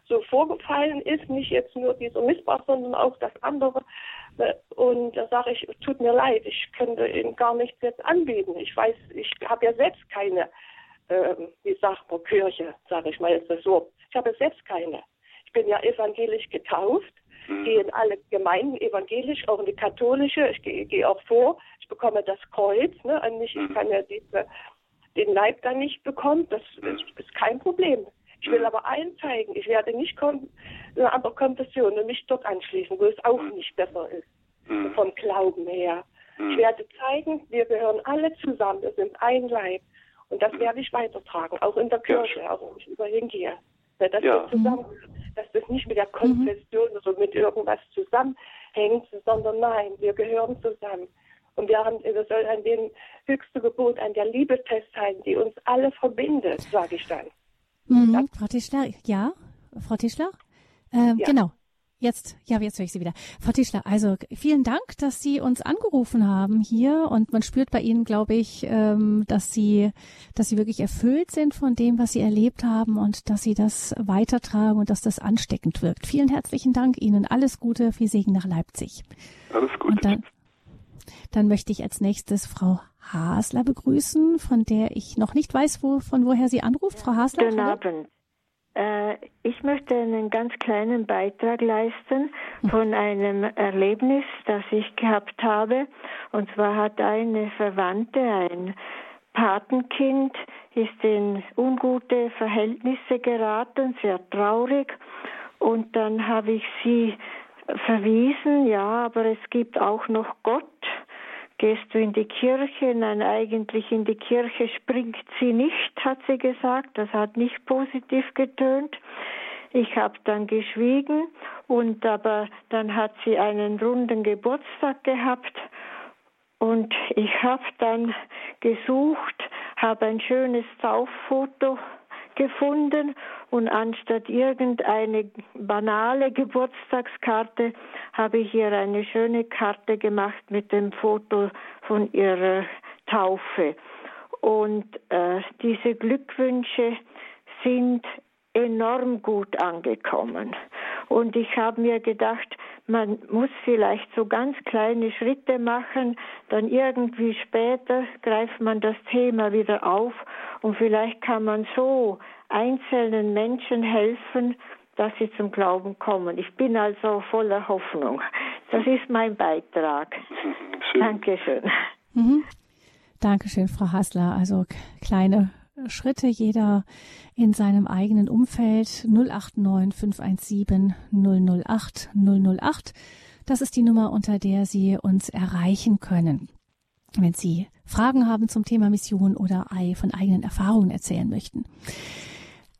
Speaker 4: so vorgefallen ist, nicht jetzt nur dieser Missbrauch, sondern auch das andere. Äh, und da sage ich, tut mir leid, ich könnte Ihnen gar nichts jetzt anbieten. Ich weiß, ich habe ja selbst keine, äh, wie sagt man, Kirche, sage ich mal jetzt so. Ich habe selbst keine. Ich bin ja evangelisch getauft mhm. gehe in alle Gemeinden, evangelisch, auch in die katholische, ich gehe, gehe auch vor, ich bekomme das Kreuz, ne, an mich, ich mhm. kann ja diese, den Leib dann nicht bekommen, das ist, ist kein Problem. Ich will mhm. aber allen zeigen, ich werde nicht eine andere Konfession und mich dort anschließen, wo es auch nicht besser ist, vom Glauben her. Ich werde zeigen, wir gehören alle zusammen, wir sind ein Leib. Und das werde ich weitertragen, auch in der Kirche, auch wenn ich überall gehe. Dass ja. zusammen dass das nicht mit der. Konfession mhm. oder mit irgendwas zusammenhängt, sondern nein, wir gehören zusammen. Und wir haben, wir sollen an dem höchsten Gebot, an der Liebe festhalten, die uns alle verbindet, sage ich dann.
Speaker 1: Mhm. Frau Tischler, ja, Frau Tischler? Ähm, ja. Genau. Jetzt, ja, jetzt höre ich Sie wieder. Frau Tischler, also vielen Dank, dass Sie uns angerufen haben hier und man spürt bei Ihnen, glaube ich, ähm, dass Sie, dass Sie wirklich erfüllt sind von dem, was Sie erlebt haben und dass Sie das weitertragen und dass das ansteckend wirkt. Vielen herzlichen Dank Ihnen. Alles Gute, viel Segen nach Leipzig.
Speaker 3: Alles Gute.
Speaker 1: Und dann, dann möchte ich als nächstes Frau Hasler begrüßen, von der ich noch nicht weiß, wo, von woher sie anruft. Frau Hasler.
Speaker 5: Guten Abend. Äh, ich möchte einen ganz kleinen Beitrag leisten von einem Erlebnis, das ich gehabt habe. Und zwar hat eine Verwandte, ein Patenkind, ist in ungute Verhältnisse geraten, sehr traurig. Und dann habe ich sie verwiesen, ja, aber es gibt auch noch Gott, gehst du in die Kirche? Nein, eigentlich in die Kirche springt sie nicht, hat sie gesagt. Das hat nicht positiv getönt. Ich habe dann geschwiegen und aber dann hat sie einen runden Geburtstag gehabt und ich habe dann gesucht, habe ein schönes Tauffoto gefunden und anstatt irgendeine banale Geburtstagskarte habe ich ihr eine schöne Karte gemacht mit dem Foto von ihrer Taufe. Und äh, diese Glückwünsche sind enorm gut angekommen. Und ich habe mir gedacht, man muss vielleicht so ganz kleine Schritte machen, dann irgendwie später greift man das Thema wieder auf und vielleicht kann man so einzelnen Menschen helfen, dass sie zum Glauben kommen. Ich bin also voller Hoffnung. Das ist mein Beitrag. Schön. Dankeschön.
Speaker 1: Mhm. Dankeschön, Frau Hassler. Also kleine Schritte jeder in seinem eigenen Umfeld 089 517 008 008. Das ist die Nummer, unter der Sie uns erreichen können. Wenn Sie Fragen haben zum Thema Mission oder von eigenen Erfahrungen erzählen möchten.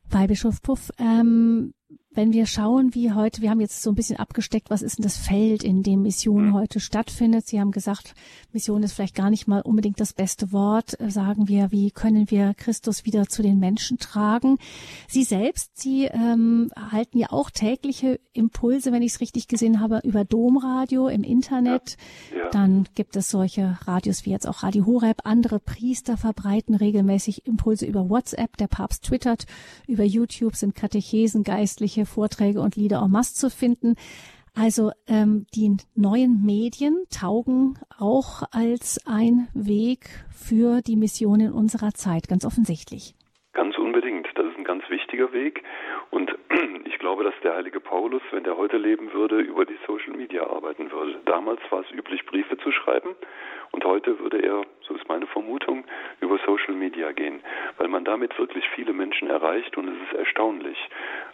Speaker 1: Bei Bischof Puff, ähm, wenn wir schauen, wie heute, wir haben jetzt so ein bisschen abgesteckt, was ist denn das Feld, in dem Mission mhm. heute stattfindet. Sie haben gesagt, Mission ist vielleicht gar nicht mal unbedingt das beste Wort. Äh, sagen wir, wie können wir Christus wieder zu den Menschen tragen? Sie selbst, Sie ähm, halten ja auch tägliche Impulse, wenn ich es richtig gesehen habe, über Domradio im Internet. Ja. Ja. Dann gibt es solche Radios wie jetzt auch Radio Horeb. Andere Priester verbreiten regelmäßig Impulse über WhatsApp. Der Papst twittert. Über YouTube sind Katechesen, Geistliche zahlreiche Vorträge und Lieder en masse zu finden. Also ähm, die neuen Medien taugen auch als ein Weg für die Mission in unserer Zeit, ganz offensichtlich.
Speaker 3: Ganz unbedingt. Das ist ein ganz wichtiger Weg. Ich glaube, dass der heilige Paulus, wenn der heute leben würde, über die Social Media arbeiten würde. Damals war es üblich, Briefe zu schreiben. Und heute würde er, so ist meine Vermutung, über Social Media gehen, weil man damit wirklich viele Menschen erreicht und es ist erstaunlich.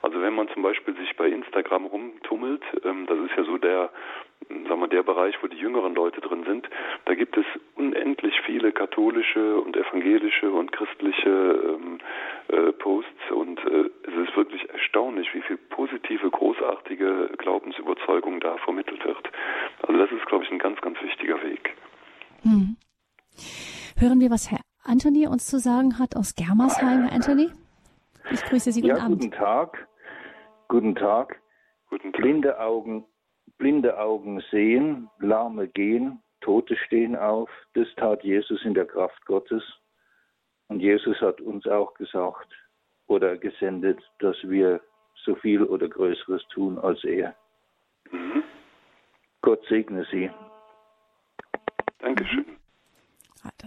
Speaker 3: Also wenn man zum Beispiel sich bei Instagram rumtummelt, ähm, das ist ja so der, sagen wir, der Bereich, wo die jüngeren Leute drin sind, da gibt es unendlich viele katholische und evangelische und christliche ähm, äh, Posts und äh, es ist wirklich erstaunlich, wie viel positive, großartige Glaubensüberzeugung da vermittelt wird. Also das ist, glaube ich, ein ganz, ganz wichtiger Weg.
Speaker 1: Hm. Hören wir, was Herr Anthony uns zu sagen hat aus Germersheim, Herr Anthony? Ich grüße Sie,
Speaker 6: guten ja, Abend. Guten Tag. Guten Tag. Guten Tag. Blinde Augen, blinde Augen sehen, Lahme gehen, Tote stehen auf. Das tat Jesus in der Kraft Gottes. Und Jesus hat uns auch gesagt oder gesendet, dass wir so viel oder Größeres tun als er. Mhm. Gott segne Sie.
Speaker 3: Dankeschön.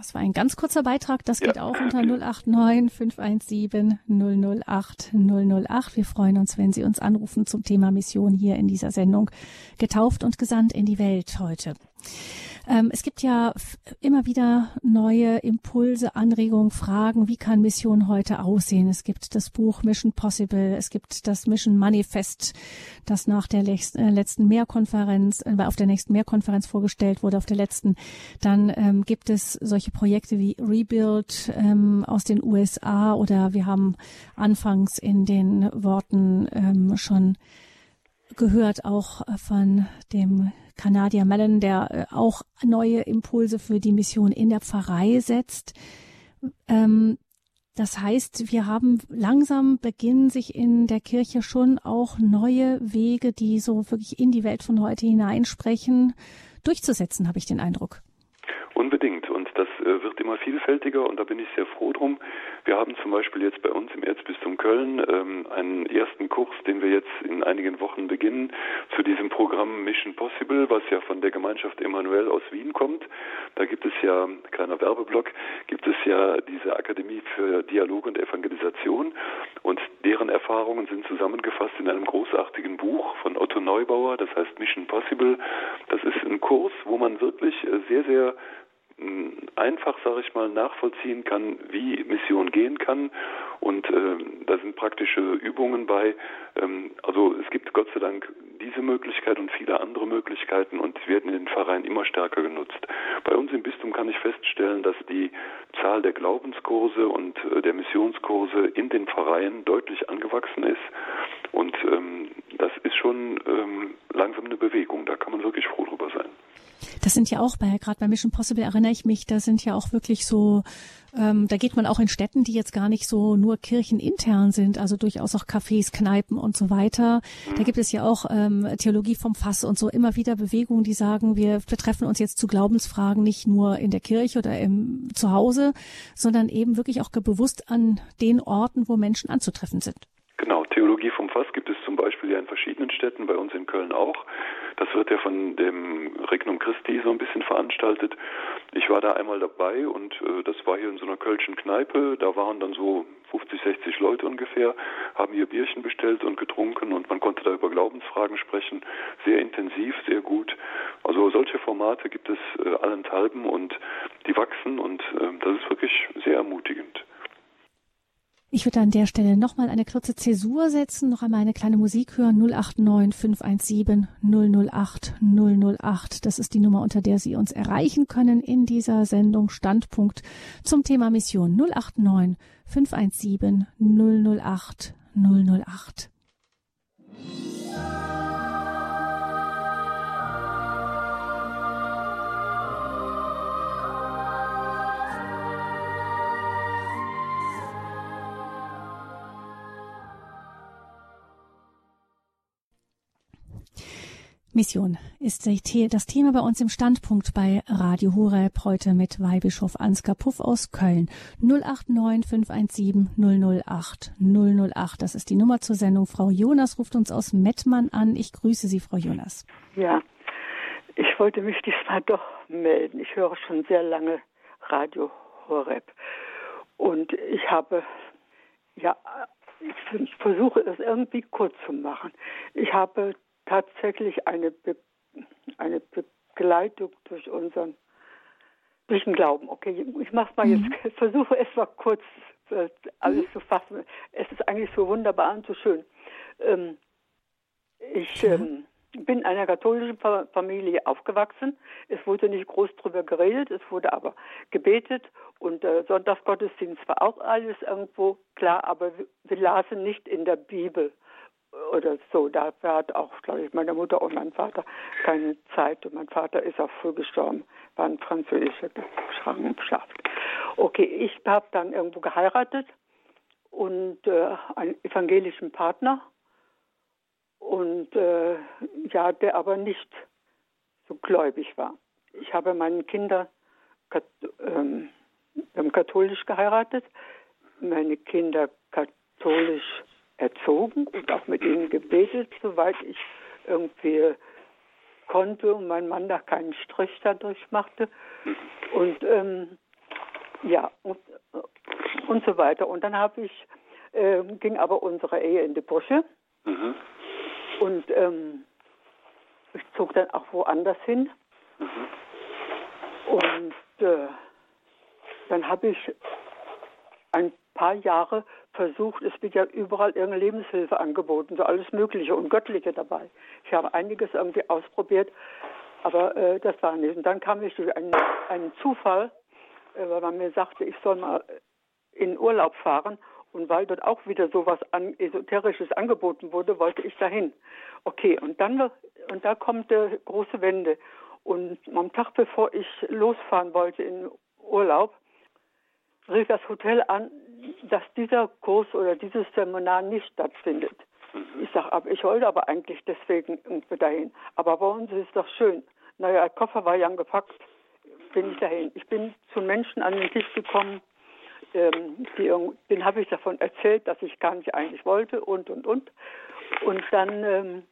Speaker 1: Das war ein ganz kurzer Beitrag. Das geht ja. auch unter 089 517 008 008. Wir freuen uns, wenn Sie uns anrufen zum Thema Mission hier in dieser Sendung. Getauft und gesandt in die Welt heute. Ähm, es gibt ja immer wieder neue Impulse, Anregungen, Fragen. Wie kann Mission heute aussehen? Es gibt das Buch Mission Possible. Es gibt das Mission Manifest, das nach der äh, letzten Mehrkonferenz, äh, auf der nächsten Mehrkonferenz vorgestellt wurde, auf der letzten. Dann ähm, gibt es solche Projekte wie Rebuild ähm, aus den USA oder wir haben anfangs in den Worten ähm, schon gehört auch von dem Kanadier Mellon, der äh, auch neue Impulse für die Mission in der Pfarrei setzt. Ähm, das heißt, wir haben langsam beginnen sich in der Kirche schon auch neue Wege, die so wirklich in die Welt von heute hineinsprechen, durchzusetzen, habe ich den Eindruck.
Speaker 3: Unbedingt. Äh, wird immer vielfältiger und da bin ich sehr froh drum. Wir haben zum Beispiel jetzt bei uns im Erzbistum Köln ähm, einen ersten Kurs, den wir jetzt in einigen Wochen beginnen, zu diesem Programm Mission Possible, was ja von der Gemeinschaft Emanuel aus Wien kommt. Da gibt es ja, kleiner Werbeblock, gibt es ja diese Akademie für Dialog und Evangelisation und deren Erfahrungen sind zusammengefasst in einem großartigen Buch von Otto Neubauer, das heißt Mission Possible. Das ist ein Kurs, wo man wirklich äh, sehr, sehr einfach, sage ich mal, nachvollziehen kann, wie Mission gehen kann. Und äh, da sind praktische Übungen bei. Ähm, also es gibt Gott sei Dank diese Möglichkeit und viele andere Möglichkeiten und werden in den Pfarreien immer stärker genutzt. Bei uns im Bistum kann ich feststellen, dass die Zahl der Glaubenskurse und äh, der Missionskurse in den Pfarreien deutlich angewachsen ist. Und ähm, das ist schon ähm, langsam eine Bewegung. Da kann man wirklich froh drüber sein.
Speaker 1: Das sind ja auch bei, gerade bei Mission Possible erinnere ich mich, da sind ja auch wirklich so, ähm, da geht man auch in Städten, die jetzt gar nicht so nur kirchenintern sind, also durchaus auch Cafés, Kneipen und so weiter. Da gibt es ja auch ähm, Theologie vom Fass und so immer wieder Bewegungen, die sagen, wir betreffen uns jetzt zu Glaubensfragen nicht nur in der Kirche oder im Zuhause, sondern eben wirklich auch bewusst an den Orten, wo Menschen anzutreffen sind.
Speaker 3: Genau, Theologie vom Fass gibt es zum Beispiel ja in verschiedenen Städten, bei uns in Köln auch. Das wird ja von dem Regnum Christi so ein bisschen veranstaltet. Ich war da einmal dabei und äh, das war hier in so einer kölschen Kneipe. Da waren dann so 50, 60 Leute ungefähr, haben hier Bierchen bestellt und getrunken und man konnte da über Glaubensfragen sprechen. Sehr intensiv, sehr gut. Also solche Formate gibt es äh, allenthalben und die wachsen und äh, das ist wirklich sehr ermutigend.
Speaker 1: Ich würde an der Stelle nochmal eine kurze Zäsur setzen, noch einmal eine kleine Musik hören. 089 517 008 008. Das ist die Nummer, unter der Sie uns erreichen können in dieser Sendung Standpunkt zum Thema Mission 089 517 008 008. Mission ist das Thema bei uns im Standpunkt bei Radio Horeb heute mit Weihbischof Ansgar Puff aus Köln. 089 517 008 008. Das ist die Nummer zur Sendung. Frau Jonas ruft uns aus Mettmann an. Ich grüße Sie, Frau Jonas.
Speaker 7: Ja, ich wollte mich diesmal doch melden. Ich höre schon sehr lange Radio Horeb. Und ich habe, ja, ich versuche es irgendwie kurz zu machen. Ich habe tatsächlich eine, Be eine Begleitung durch unseren durch den Glauben. Okay, ich mache mal mhm. jetzt, versuche es mal kurz äh, alles mhm. zu fassen. Es ist eigentlich so wunderbar und so schön. Ähm, ich ähm, bin in einer katholischen Familie aufgewachsen. Es wurde nicht groß darüber geredet, es wurde aber gebetet und äh, Sonntagsgottesdienst war auch alles irgendwo klar, aber wir, wir lasen nicht in der Bibel oder so. Dafür hat auch, glaube ich, meine Mutter und mein Vater keine Zeit. Und mein Vater ist auch früh gestorben, war ein französischer Schwangerschaft. Okay, ich habe dann irgendwo geheiratet und äh, einen evangelischen Partner und äh, ja, der aber nicht so gläubig war. Ich habe meinen Kinder kat ähm, katholisch geheiratet, meine Kinder katholisch erzogen und auch mit ihnen gebetet, soweit ich irgendwie konnte und mein Mann da keinen Strich dadurch machte. Und ähm, ja, und, und so weiter. Und dann habe ich, äh, ging aber unsere Ehe in die Brüche. Mhm. Und ähm, ich zog dann auch woanders hin. Mhm. Und äh, dann habe ich ein paar Jahre versucht, es wird ja überall irgendeine Lebenshilfe angeboten, so alles Mögliche und Göttliche dabei. Ich habe einiges irgendwie ausprobiert, aber äh, das war nicht. Und dann kam ich durch einen, einen Zufall, äh, weil man mir sagte, ich soll mal in Urlaub fahren und weil dort auch wieder so was an, Esoterisches angeboten wurde, wollte ich dahin. Okay, und dann und da kommt die große Wende. Und am Tag bevor ich losfahren wollte in Urlaub, rief das Hotel an, dass dieser Kurs oder dieses Seminar nicht stattfindet. Ich sage, aber ich wollte aber eigentlich deswegen irgendwie dahin. Aber bei uns ist es doch schön. Naja, der Koffer war ja gepackt, bin ich dahin. Ich bin zu Menschen an den Tisch gekommen, ähm, die, denen habe ich davon erzählt, dass ich gar nicht eigentlich wollte und, und, und. Und dann, ähm,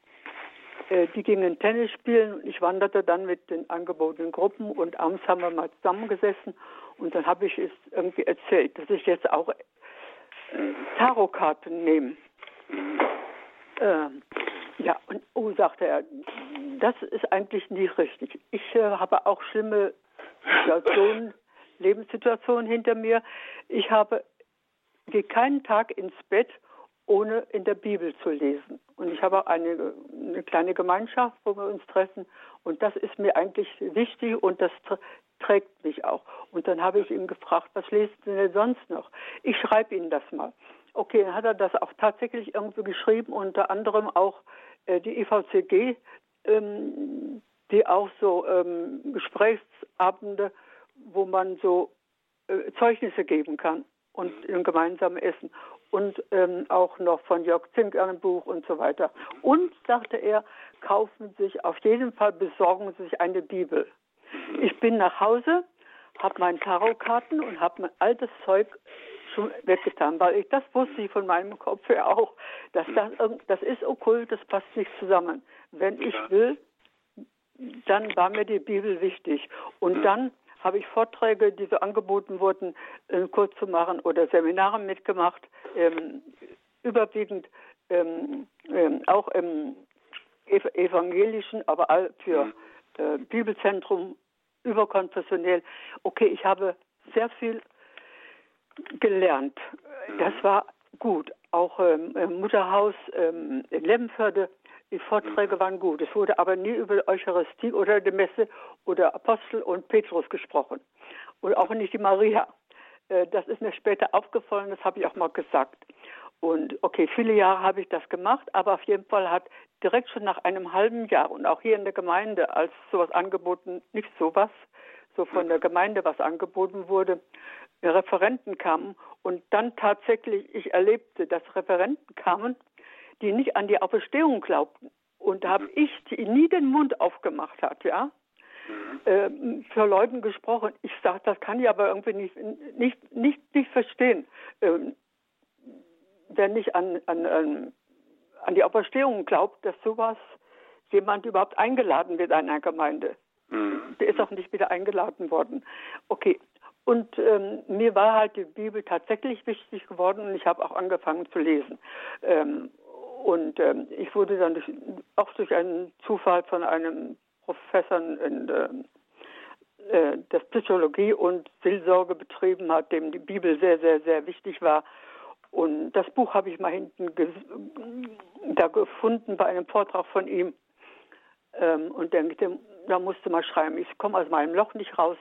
Speaker 7: äh, die gingen Tennis spielen und ich wanderte dann mit den angebotenen Gruppen und abends haben wir mal zusammengesessen und dann habe ich es irgendwie erzählt, dass ich jetzt auch äh, Tarotkarten nehme. Ähm, ja, und oh, sagte er, das ist eigentlich nicht richtig. Ich äh, habe auch schlimme Situationen, Lebenssituationen hinter mir. Ich habe gehe keinen Tag ins Bett, ohne in der Bibel zu lesen. Und ich habe auch eine, eine kleine Gemeinschaft, wo wir uns treffen. Und das ist mir eigentlich wichtig und das trägt mich auch. Und dann habe ich ihn gefragt, was lesen Sie denn sonst noch? Ich schreibe Ihnen das mal. Okay, dann hat er das auch tatsächlich irgendwie geschrieben, unter anderem auch äh, die IVCG, ähm, die auch so ähm, Gesprächsabende, wo man so äh, Zeugnisse geben kann und im gemeinsamen Essen. Und ähm, auch noch von Jörg Zink ein Buch und so weiter. Und, sagte er, kaufen sich auf jeden Fall, besorgen Sie sich eine Bibel. Ich bin nach Hause, habe meine Tarotkarten und habe mein altes Zeug schon weggetan, weil ich das wusste ich von meinem Kopf her auch, dass das, das ist okkult, das passt nicht zusammen. Wenn ich will, dann war mir die Bibel wichtig. Und dann habe ich Vorträge, die so angeboten wurden, äh, kurz zu machen oder Seminare mitgemacht, ähm, überwiegend ähm, ähm, auch im ev evangelischen, aber all für äh, Bibelzentrum, überkonfessionell. Okay, ich habe sehr viel gelernt. Das war gut. Auch ähm, Mutterhaus ähm, in Lemmenförde die Vorträge waren gut. Es wurde aber nie über Eucharistie oder die Messe oder Apostel und Petrus gesprochen. Und auch nicht die Maria. Äh, das ist mir später aufgefallen, das habe ich auch mal gesagt. Und okay, viele Jahre habe ich das gemacht, aber auf jeden Fall hat direkt schon nach einem halben Jahr und auch hier in der Gemeinde, als sowas angeboten, nicht sowas, so von der Gemeinde was angeboten wurde, Referenten kamen und dann tatsächlich ich erlebte, dass Referenten kamen die nicht an die Auferstehung glaubten. Und da habe mhm. ich, die nie den Mund aufgemacht hat, ja, mhm. äh, für Leuten gesprochen. Ich sage, das kann ich aber irgendwie nicht, nicht, nicht, nicht verstehen. Ähm, wer nicht an, an, an, an die Auferstehung glaubt, dass sowas jemand überhaupt eingeladen wird in einer Gemeinde. Mhm. Der ist auch nicht wieder eingeladen worden. Okay. Und ähm, mir war halt die Bibel tatsächlich wichtig geworden und ich habe auch angefangen zu lesen. Ähm, und ähm, ich wurde dann durch, auch durch einen Zufall von einem Professor in der, äh, der Psychologie und Seelsorge betrieben hat, dem die Bibel sehr, sehr, sehr wichtig war. Und das Buch habe ich mal hinten ge da gefunden bei einem Vortrag von ihm. Ähm, und denke, da musste mal schreiben, ich komme aus meinem Loch nicht raus.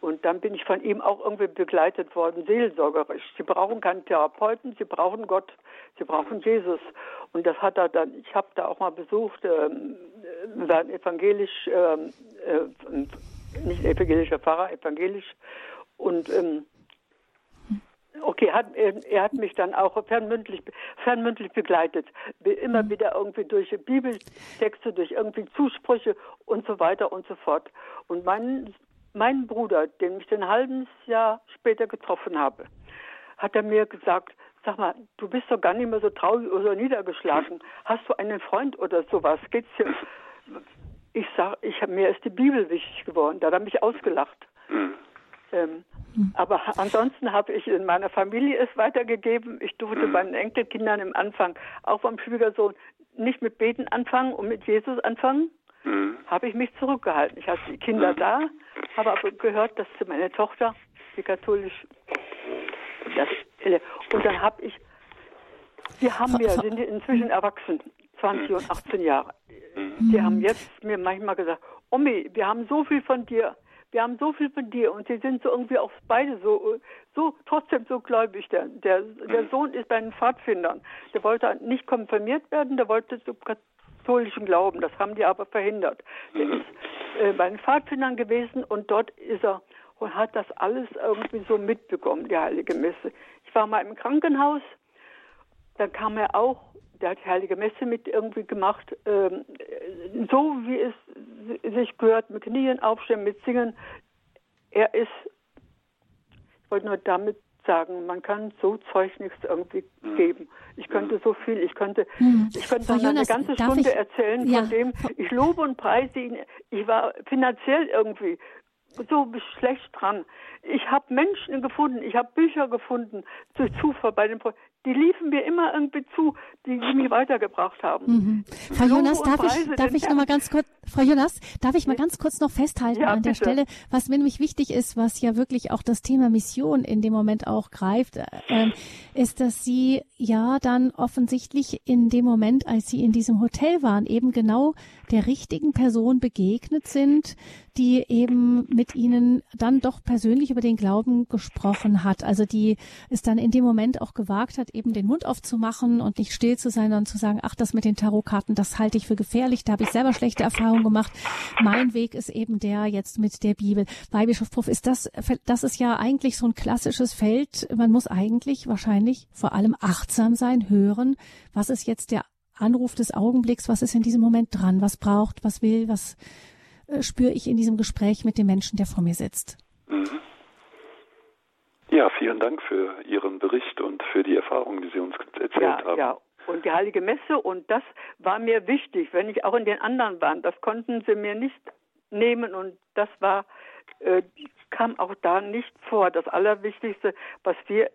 Speaker 7: Und dann bin ich von ihm auch irgendwie begleitet worden, seelsorgerisch. Sie brauchen keinen Therapeuten, sie brauchen Gott, sie brauchen Jesus. Und das hat er dann, ich habe da auch mal besucht, ähm, war ein evangelisch, ähm, äh, nicht evangelischer Pfarrer, evangelisch. Und ähm, okay, hat, er, er, hat mich dann auch fernmündlich, fernmündlich begleitet. Immer mhm. wieder irgendwie durch Bibeltexte, durch irgendwie Zusprüche und so weiter und so fort. Und mein mein Bruder, den ich ein halbes Jahr später getroffen habe, hat er mir gesagt, sag mal, du bist doch gar nicht mehr so traurig oder niedergeschlagen. Hast du einen Freund oder sowas? Geht's dir? Ich sag, ich mir ist die Bibel wichtig geworden. Da hat er mich ausgelacht. Ähm, aber ansonsten habe ich in meiner Familie es weitergegeben. Ich durfte meinen Enkelkindern im Anfang, auch beim Schwiegersohn, nicht mit Beten anfangen und mit Jesus anfangen. Mhm. Habe ich mich zurückgehalten. Ich hatte die Kinder mhm. da, habe aber gehört, dass meine Tochter, die katholisch, das, und dann habe ich, die haben wir, sind inzwischen erwachsen, 20 und 18 Jahre. Die haben jetzt mir manchmal gesagt, Omi, wir haben so viel von dir, wir haben so viel von dir und sie sind so irgendwie auch beide so, so trotzdem so gläubig. Der, der, der Sohn ist bei den Pfadfindern. Der wollte nicht konfirmiert werden, der wollte so katholischen Glauben. Das haben die aber verhindert. Der ist äh, bei den Pfadfindern gewesen und dort ist er und hat das alles irgendwie so mitbekommen, die Heilige Messe. Ich war mal im Krankenhaus, da kam er auch, der hat die Heilige Messe mit irgendwie gemacht, ähm, so wie es sich gehört, mit Knien aufstehen, mit Singen. Er ist, ich wollte nur damit sagen, man kann so Zeug nichts irgendwie geben. Ich könnte so viel, ich könnte, hm. ich könnte Frau eine ganze Stunde ich, erzählen, ja. von dem ich lobe und preise ihn. Ich war finanziell irgendwie so schlecht dran. Ich habe Menschen gefunden, ich habe Bücher gefunden, durch Zufall bei den Pro die liefen mir immer irgendwie zu, die, die mich weitergebracht haben.
Speaker 1: Mhm. Frau Jonas, darf ich, darf ich noch mal ganz kurz, Frau Jonas, darf ich mal ganz kurz noch festhalten ja, an der bitte. Stelle, was mir nämlich wichtig ist, was ja wirklich auch das Thema Mission in dem Moment auch greift, äh, ist, dass Sie ja dann offensichtlich in dem Moment, als Sie in diesem Hotel waren, eben genau der richtigen Person begegnet sind, die eben mit Ihnen dann doch persönlich über den Glauben gesprochen hat. Also die es dann in dem Moment auch gewagt hat, eben den Mund aufzumachen und nicht still zu sein, sondern zu sagen, ach, das mit den Tarotkarten, das halte ich für gefährlich, da habe ich selber schlechte Erfahrungen gemacht. Mein Weg ist eben der jetzt mit der Bibel. Weihbischof Prof, ist das, das ist ja eigentlich so ein klassisches Feld. Man muss eigentlich wahrscheinlich vor allem achtsam sein, hören, was ist jetzt der Anruf des Augenblicks, was ist in diesem Moment dran, was braucht, was will, was spüre ich in diesem Gespräch mit dem Menschen, der vor mir sitzt. Mhm.
Speaker 3: Ja, vielen Dank für Ihren Bericht und für die Erfahrungen, die Sie uns erzählt
Speaker 7: ja,
Speaker 3: haben.
Speaker 7: Ja, und die Heilige Messe und das war mir wichtig, wenn ich auch in den anderen war. Das konnten Sie mir nicht nehmen und das war, äh, kam auch da nicht vor. Das Allerwichtigste, was wir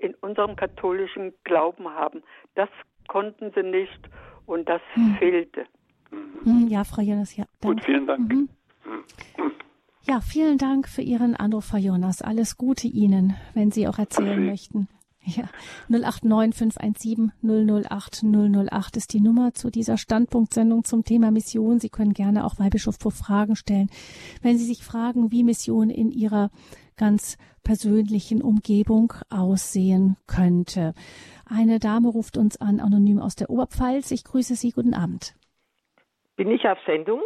Speaker 7: in unserem katholischen Glauben haben, das konnten Sie nicht und das hm. fehlte.
Speaker 1: Mhm. Ja, Frau Jonas, ja.
Speaker 3: Danke. Gut, vielen Dank. Mhm.
Speaker 1: mhm. Ja, vielen Dank für Ihren Anruf, Frau Jonas. Alles Gute Ihnen, wenn Sie auch erzählen okay. möchten. Ja, 089 517 008 008 ist die Nummer zu dieser Standpunktsendung zum Thema Mission. Sie können gerne auch Weihbischof vor Fragen stellen. Wenn Sie sich fragen, wie Mission in Ihrer ganz persönlichen Umgebung aussehen könnte. Eine Dame ruft uns an, anonym aus der Oberpfalz. Ich grüße Sie. Guten Abend.
Speaker 8: Bin ich auf Sendung?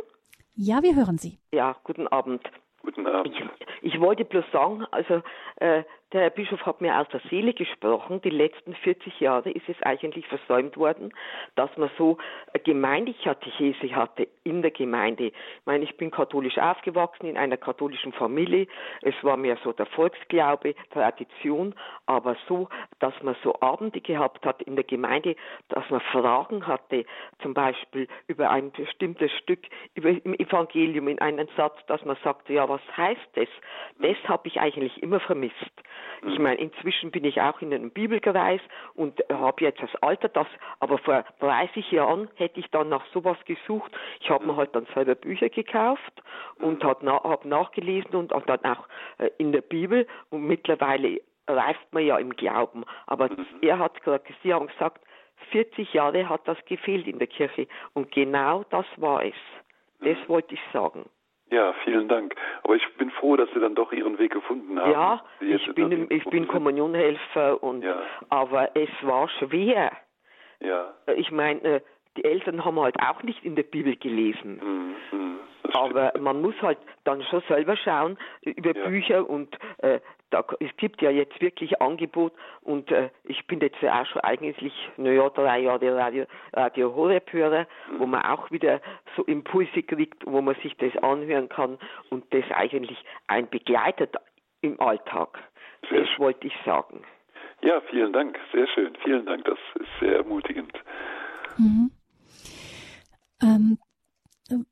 Speaker 1: Ja, wir hören Sie.
Speaker 8: Ja, guten Abend.
Speaker 3: Guten Abend.
Speaker 8: Ich, ich wollte bloß sagen, also äh, der Herr Bischof hat mir aus der Seele gesprochen. Die letzten 40 Jahre ist es eigentlich versäumt worden, dass man so Gemeindekatechese hatte in der Gemeinde. Ich meine, ich bin katholisch aufgewachsen in einer katholischen Familie. Es war mehr so der Volksglaube, Tradition, aber so, dass man so Abende gehabt hat in der Gemeinde, dass man Fragen hatte, zum Beispiel über ein bestimmtes Stück über, im Evangelium in einem Satz, dass man sagte, ja, was heißt das? Das habe ich eigentlich immer vermisst. Ich meine, inzwischen bin ich auch in einem Bibelkreis und habe jetzt das Alter, das, aber vor 30 Jahren hätte ich dann nach sowas gesucht. Ich habe mir halt dann selber Bücher gekauft und habe na, hab nachgelesen und dann auch äh, in der Bibel und mittlerweile reift man ja im Glauben. Aber mhm. er hat gesagt, Sie haben gesagt, 40 Jahre hat das gefehlt in der Kirche und genau das war es. Das mhm. wollte ich sagen.
Speaker 3: Ja, vielen Dank. Aber ich bin froh, dass Sie dann doch Ihren Weg gefunden haben.
Speaker 8: Ja, ich bin, ich bin Kommunionhelfer und ja. aber es war schwer.
Speaker 3: Ja.
Speaker 8: Ich meine, die Eltern haben halt auch nicht in der Bibel gelesen. Mhm, mhm. Aber man muss halt dann schon selber schauen über ja. Bücher und äh, da, es gibt ja jetzt wirklich Angebot und äh, ich bin jetzt ja auch schon eigentlich, naja, drei Jahre Radio, Radio Horeb-Hörer, wo man auch wieder so Impulse kriegt, wo man sich das anhören kann und das eigentlich ein begleitet im Alltag. Sehr das schön. wollte ich sagen.
Speaker 3: Ja, vielen Dank, sehr schön, vielen Dank, das ist sehr ermutigend. Mhm.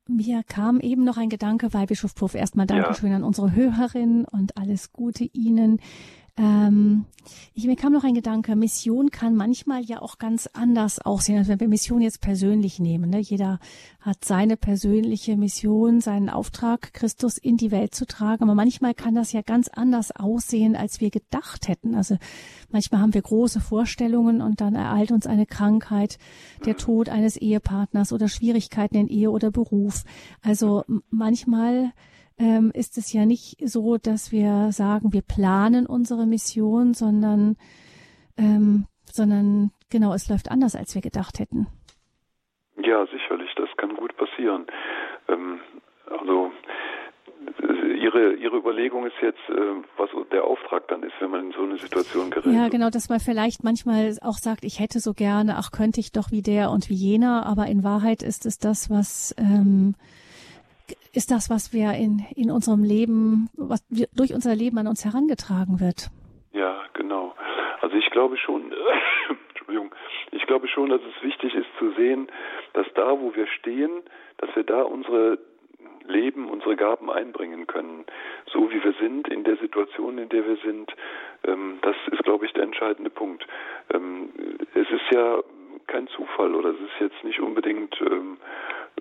Speaker 1: Mir kam eben noch ein Gedanke, Weihbischof Puff. Erstmal Dankeschön ja. an unsere Hörerin und alles Gute Ihnen. Ähm, ich, mir kam noch ein Gedanke, Mission kann manchmal ja auch ganz anders aussehen, als wenn wir Mission jetzt persönlich nehmen. Ne? Jeder hat seine persönliche Mission, seinen Auftrag, Christus in die Welt zu tragen. Aber manchmal kann das ja ganz anders aussehen, als wir gedacht hätten. Also manchmal haben wir große Vorstellungen und dann ereilt uns eine Krankheit, der Tod eines Ehepartners oder Schwierigkeiten in Ehe oder Beruf. Also manchmal ähm, ist es ja nicht so, dass wir sagen, wir planen unsere Mission, sondern, ähm, sondern genau, es läuft anders, als wir gedacht hätten.
Speaker 3: Ja, sicherlich, das kann gut passieren. Ähm, also Ihre, Ihre Überlegung ist jetzt, äh, was der Auftrag dann ist, wenn man in so eine Situation gerät.
Speaker 1: Ja, genau, dass man vielleicht manchmal auch sagt, ich hätte so gerne, ach, könnte ich doch wie der und wie jener, aber in Wahrheit ist es das, was ähm, ist das, was wir in, in unserem Leben, was wir, durch unser Leben an uns herangetragen wird.
Speaker 3: Ja, genau. Also ich glaube schon, Entschuldigung, ich glaube schon, dass es wichtig ist zu sehen, dass da, wo wir stehen, dass wir da unsere Leben unsere Gaben einbringen können, so wie wir sind, in der Situation, in der wir sind. Ähm, das ist, glaube ich, der entscheidende Punkt. Ähm, es ist ja kein Zufall oder es ist jetzt nicht unbedingt ähm,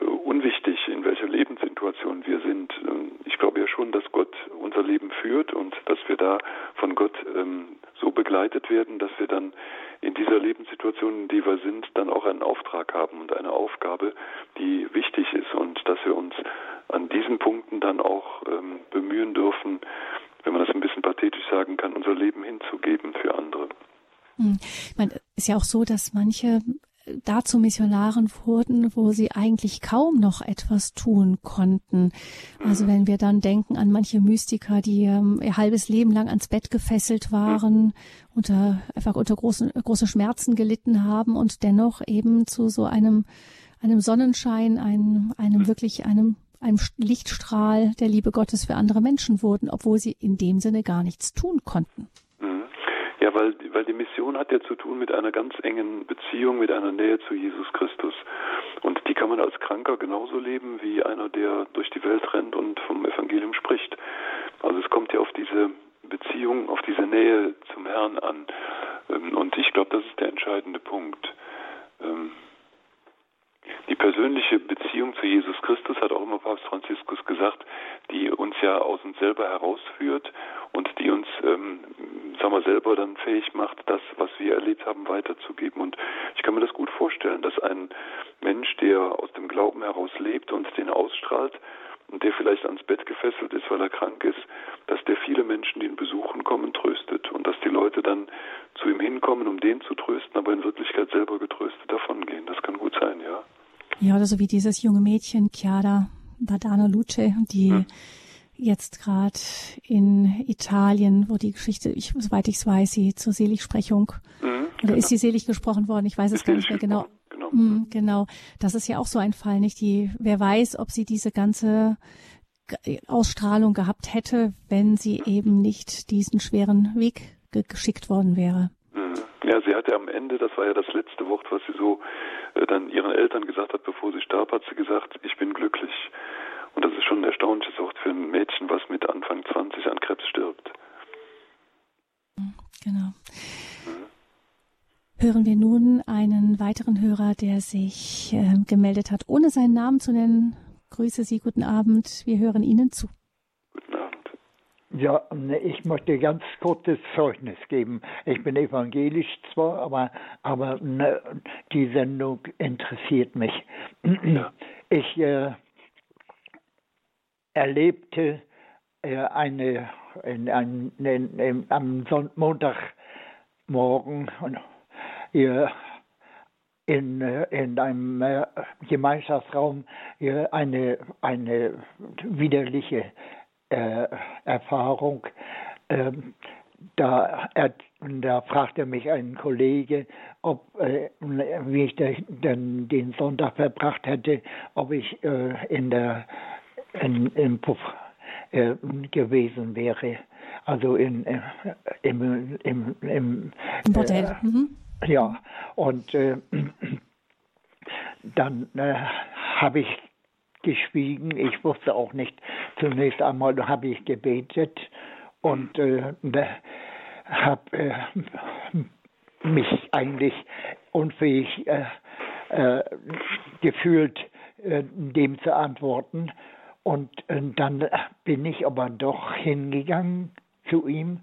Speaker 3: unwichtig, in welcher Lebenssituation wir sind. Ähm, ich glaube ja schon, dass Gott unser Leben führt und dass wir da von Gott ähm, so begleitet werden, dass wir dann in dieser Lebenssituation, in die wir sind, dann auch einen Auftrag haben und eine Aufgabe, die wichtig ist und dass wir uns an diesen Punkten dann auch ähm, bemühen dürfen, wenn man das ein bisschen pathetisch sagen kann, unser Leben hinzugeben für andere.
Speaker 1: Hm. Ich meine, ist ja auch so, dass manche dazu Missionaren wurden, wo sie eigentlich kaum noch etwas tun konnten. Also wenn wir dann denken an manche Mystiker, die ähm, ihr halbes Leben lang ans Bett gefesselt waren, unter einfach unter großen große Schmerzen gelitten haben und dennoch eben zu so einem einem Sonnenschein, einem einem wirklich einem einem Lichtstrahl der Liebe Gottes für andere Menschen wurden, obwohl sie in dem Sinne gar nichts tun konnten.
Speaker 3: Ja, weil, weil die Mission hat ja zu tun mit einer ganz engen Beziehung, mit einer Nähe zu Jesus Christus. Und die kann man als Kranker genauso leben wie einer, der durch die Welt rennt und vom Evangelium spricht. Also es kommt ja auf diese Beziehung, auf diese Nähe zum Herrn an. Ähm, und ich glaube, das ist der entscheidende Punkt. Die persönliche Beziehung zu Jesus Christus hat auch immer Papst Franziskus gesagt, die uns ja aus uns selber herausführt und die uns, ähm, sagen wir, selber dann fähig macht, das, was wir erlebt haben, weiterzugeben. Und ich kann mir das gut vorstellen, dass ein Mensch, der aus dem Glauben heraus lebt und den ausstrahlt, und der vielleicht ans Bett gefesselt ist, weil er krank ist, dass der viele Menschen, die ihn besuchen kommen, tröstet und dass die Leute dann zu ihm hinkommen, um den zu trösten, aber in Wirklichkeit selber getröstet davongehen. Das kann gut sein, ja.
Speaker 1: Ja, oder so wie dieses junge Mädchen, Chiara Badano Luce, die hm. jetzt gerade in Italien, wo die Geschichte, ich, soweit ich es weiß, sie zur Seligsprechung, mhm, oder genau. ist sie selig gesprochen worden? Ich weiß es gar nicht mehr genau. Genau. Mhm, genau. Das ist ja auch so ein Fall, nicht? Die, wer weiß, ob sie diese ganze Ausstrahlung gehabt hätte, wenn sie eben nicht diesen schweren Weg geschickt worden wäre.
Speaker 3: Ja, sie hatte am Ende, das war ja das letzte Wort, was sie so äh, dann ihren Eltern gesagt hat, bevor sie starb, hat sie gesagt, ich bin glücklich. Und das ist schon ein erstaunliches Wort für ein Mädchen, was mit Anfang 20 an Krebs stirbt.
Speaker 1: Genau. Mhm. Hören wir nun einen weiteren Hörer, der sich äh, gemeldet hat, ohne seinen Namen zu nennen. Grüße Sie, guten Abend. Wir hören Ihnen zu.
Speaker 9: Ja, ne, ich möchte ganz kurzes Zeugnis geben. Ich bin evangelisch zwar, aber, aber ne, die Sendung interessiert mich. Ja. Ich äh, erlebte äh, eine, in, in, in, am Son Montagmorgen äh, in, in einem äh, Gemeinschaftsraum äh, eine, eine widerliche äh, Erfahrung. Ähm, da, er, da fragte mich ein Kollege, ob, äh, wie ich den, den, Sonntag verbracht hätte, ob ich äh, in der, in, im Puff äh, gewesen wäre. Also in, äh, im, im, im,
Speaker 1: Im Bordell. Mhm.
Speaker 9: Ja, und äh, dann habe ich geschwiegen. Ich wusste auch nicht. Zunächst einmal habe ich gebetet und äh, habe äh, mich eigentlich unfähig äh, äh gefühlt, äh, dem zu antworten. Und äh, dann bin ich aber doch hingegangen zu ihm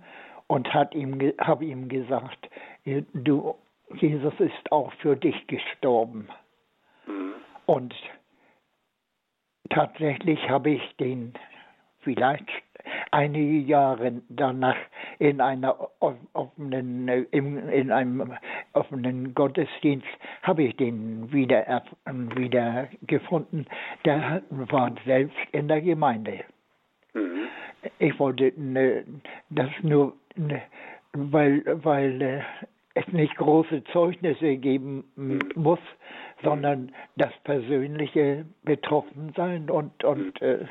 Speaker 9: und ihm, habe ihm gesagt, du, Jesus ist auch für dich gestorben. Mhm. Und tatsächlich habe ich den vielleicht einige Jahre danach in einer offenen in, in einem offenen Gottesdienst habe ich den wieder wieder gefunden. Der war selbst in der Gemeinde. Mhm. Ich wollte ne, das nur ne, weil weil äh, es nicht große Zeugnisse geben muss, sondern das persönliche Betroffensein und, und äh,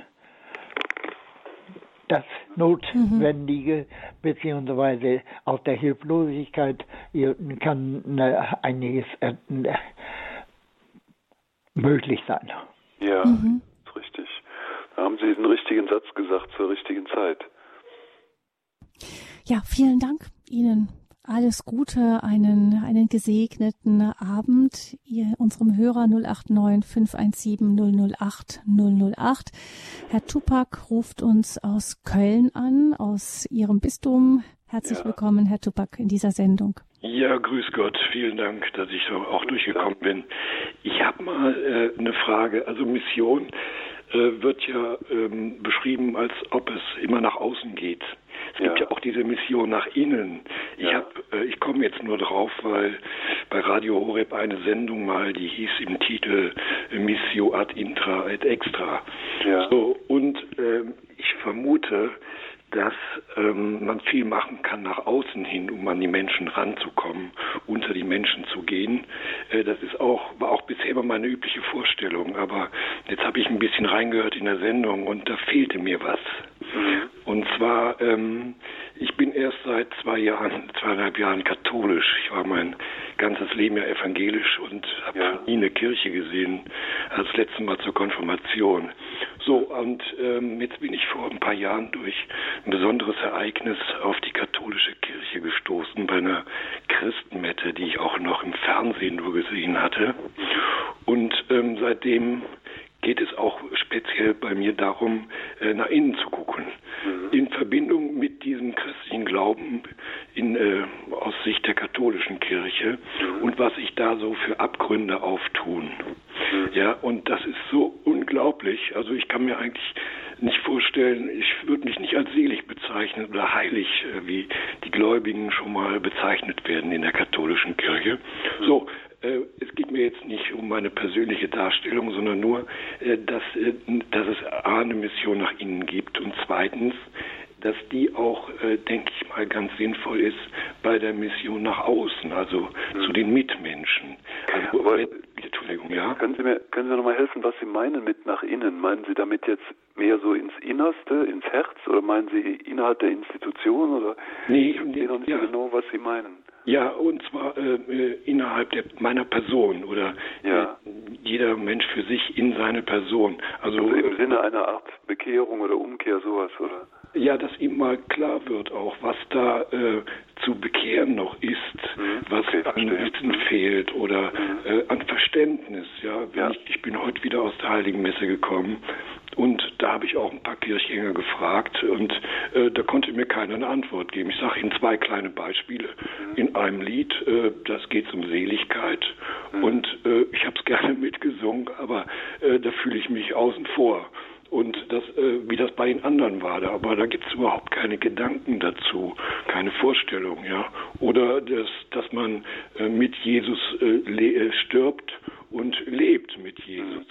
Speaker 9: das Notwendige beziehungsweise aus der Hilflosigkeit kann äh, einiges äh,
Speaker 3: möglich sein. Ja, mhm. ist richtig. Da haben Sie den richtigen Satz gesagt zur richtigen Zeit.
Speaker 1: Ja, vielen Dank Ihnen. Alles Gute, einen, einen gesegneten Abend. Ihr, unserem Hörer 089 517 008 008. Herr Tupak ruft uns aus Köln an, aus Ihrem Bistum. Herzlich ja. willkommen, Herr Tupak, in dieser Sendung.
Speaker 10: Ja, grüß Gott. Vielen Dank, dass ich so auch durchgekommen bin. Ich habe mal äh, eine Frage. Also Mission wird ja ähm, beschrieben, als ob es immer nach außen geht. Es gibt ja auch diese Mission nach innen. Ich ja. äh, ich komme jetzt nur drauf, weil bei Radio Horeb eine Sendung mal, die hieß im Titel äh, Missio ad intra et extra. Ja. So und äh, ich vermute, dass ähm, man viel machen kann nach außen hin, um an die Menschen ranzukommen, unter die Menschen zu gehen. Äh, das ist auch, war auch bisher immer meine übliche Vorstellung. Aber jetzt habe ich ein bisschen reingehört in der Sendung und da fehlte mir was. Mhm. Und zwar, ähm, ich bin erst seit zwei Jahren, zweieinhalb Jahren katholisch. Ich war mein ganzes Leben ja evangelisch und habe ja. nie eine Kirche gesehen, als letztes Mal zur Konfirmation. So, und ähm, jetzt bin ich vor ein paar Jahren durch ein besonderes Ereignis auf die katholische Kirche gestoßen, bei einer Christenmette, die ich auch noch im Fernsehen nur gesehen hatte. Und ähm, seitdem geht es auch speziell bei mir darum, äh, nach innen zu gucken. Mhm. In Verbindung mit diesem christlichen Glauben in, äh, aus Sicht der katholischen Kirche mhm. und was sich da so für Abgründe auftun. Mhm. Ja, und das ist so unglaublich. Also ich kann mir eigentlich nicht vorstellen, ich würde mich nicht als selig bezeichnen oder heilig, äh, wie die Gläubigen schon mal bezeichnet werden in der katholischen Kirche. So, äh, es geht mir jetzt nicht um meine persönliche Darstellung, sondern nur, äh, dass, dass es A, eine Mission nach innen gibt und zweitens, dass die auch, denke ich mal, ganz sinnvoll ist bei der Mission nach außen, also mhm. zu den Mitmenschen.
Speaker 3: Also, Entschuldigung, ja. Können Sie mir, können Sie noch mal helfen, was Sie meinen mit nach innen? Meinen Sie damit jetzt mehr so ins Innerste, ins Herz, oder meinen Sie innerhalb der Institution, oder?
Speaker 10: Nee,
Speaker 3: ich verstehe noch nicht ja. genau, was Sie meinen.
Speaker 10: Ja, und zwar äh, äh, innerhalb der, meiner Person oder ja. äh, jeder Mensch für sich in seine Person. Also,
Speaker 3: also im Sinne einer Art Bekehrung oder Umkehr, sowas, oder?
Speaker 10: Ja, dass ihm mal klar wird auch, was da äh, zu bekehren noch ist, mhm. was okay, an Wissen fehlt oder mhm. äh, an Verständnis. Ja, ja. Ich, ich, bin heute wieder aus der Heiligen Messe gekommen und da habe ich auch ein paar Kirchgänger gefragt und äh, da konnte mir keiner eine Antwort geben. Ich sage Ihnen zwei kleine Beispiele. Mhm. In einem Lied, äh, das geht um Seligkeit mhm. und äh, ich habe es gerne mitgesungen, aber äh, da fühle ich mich außen vor und das, äh, wie das bei den anderen war. Aber da gibt es überhaupt keine Gedanken dazu, keine Vorstellung, ja. Oder dass, dass man äh, mit Jesus äh, stirbt und lebt mit Jesus.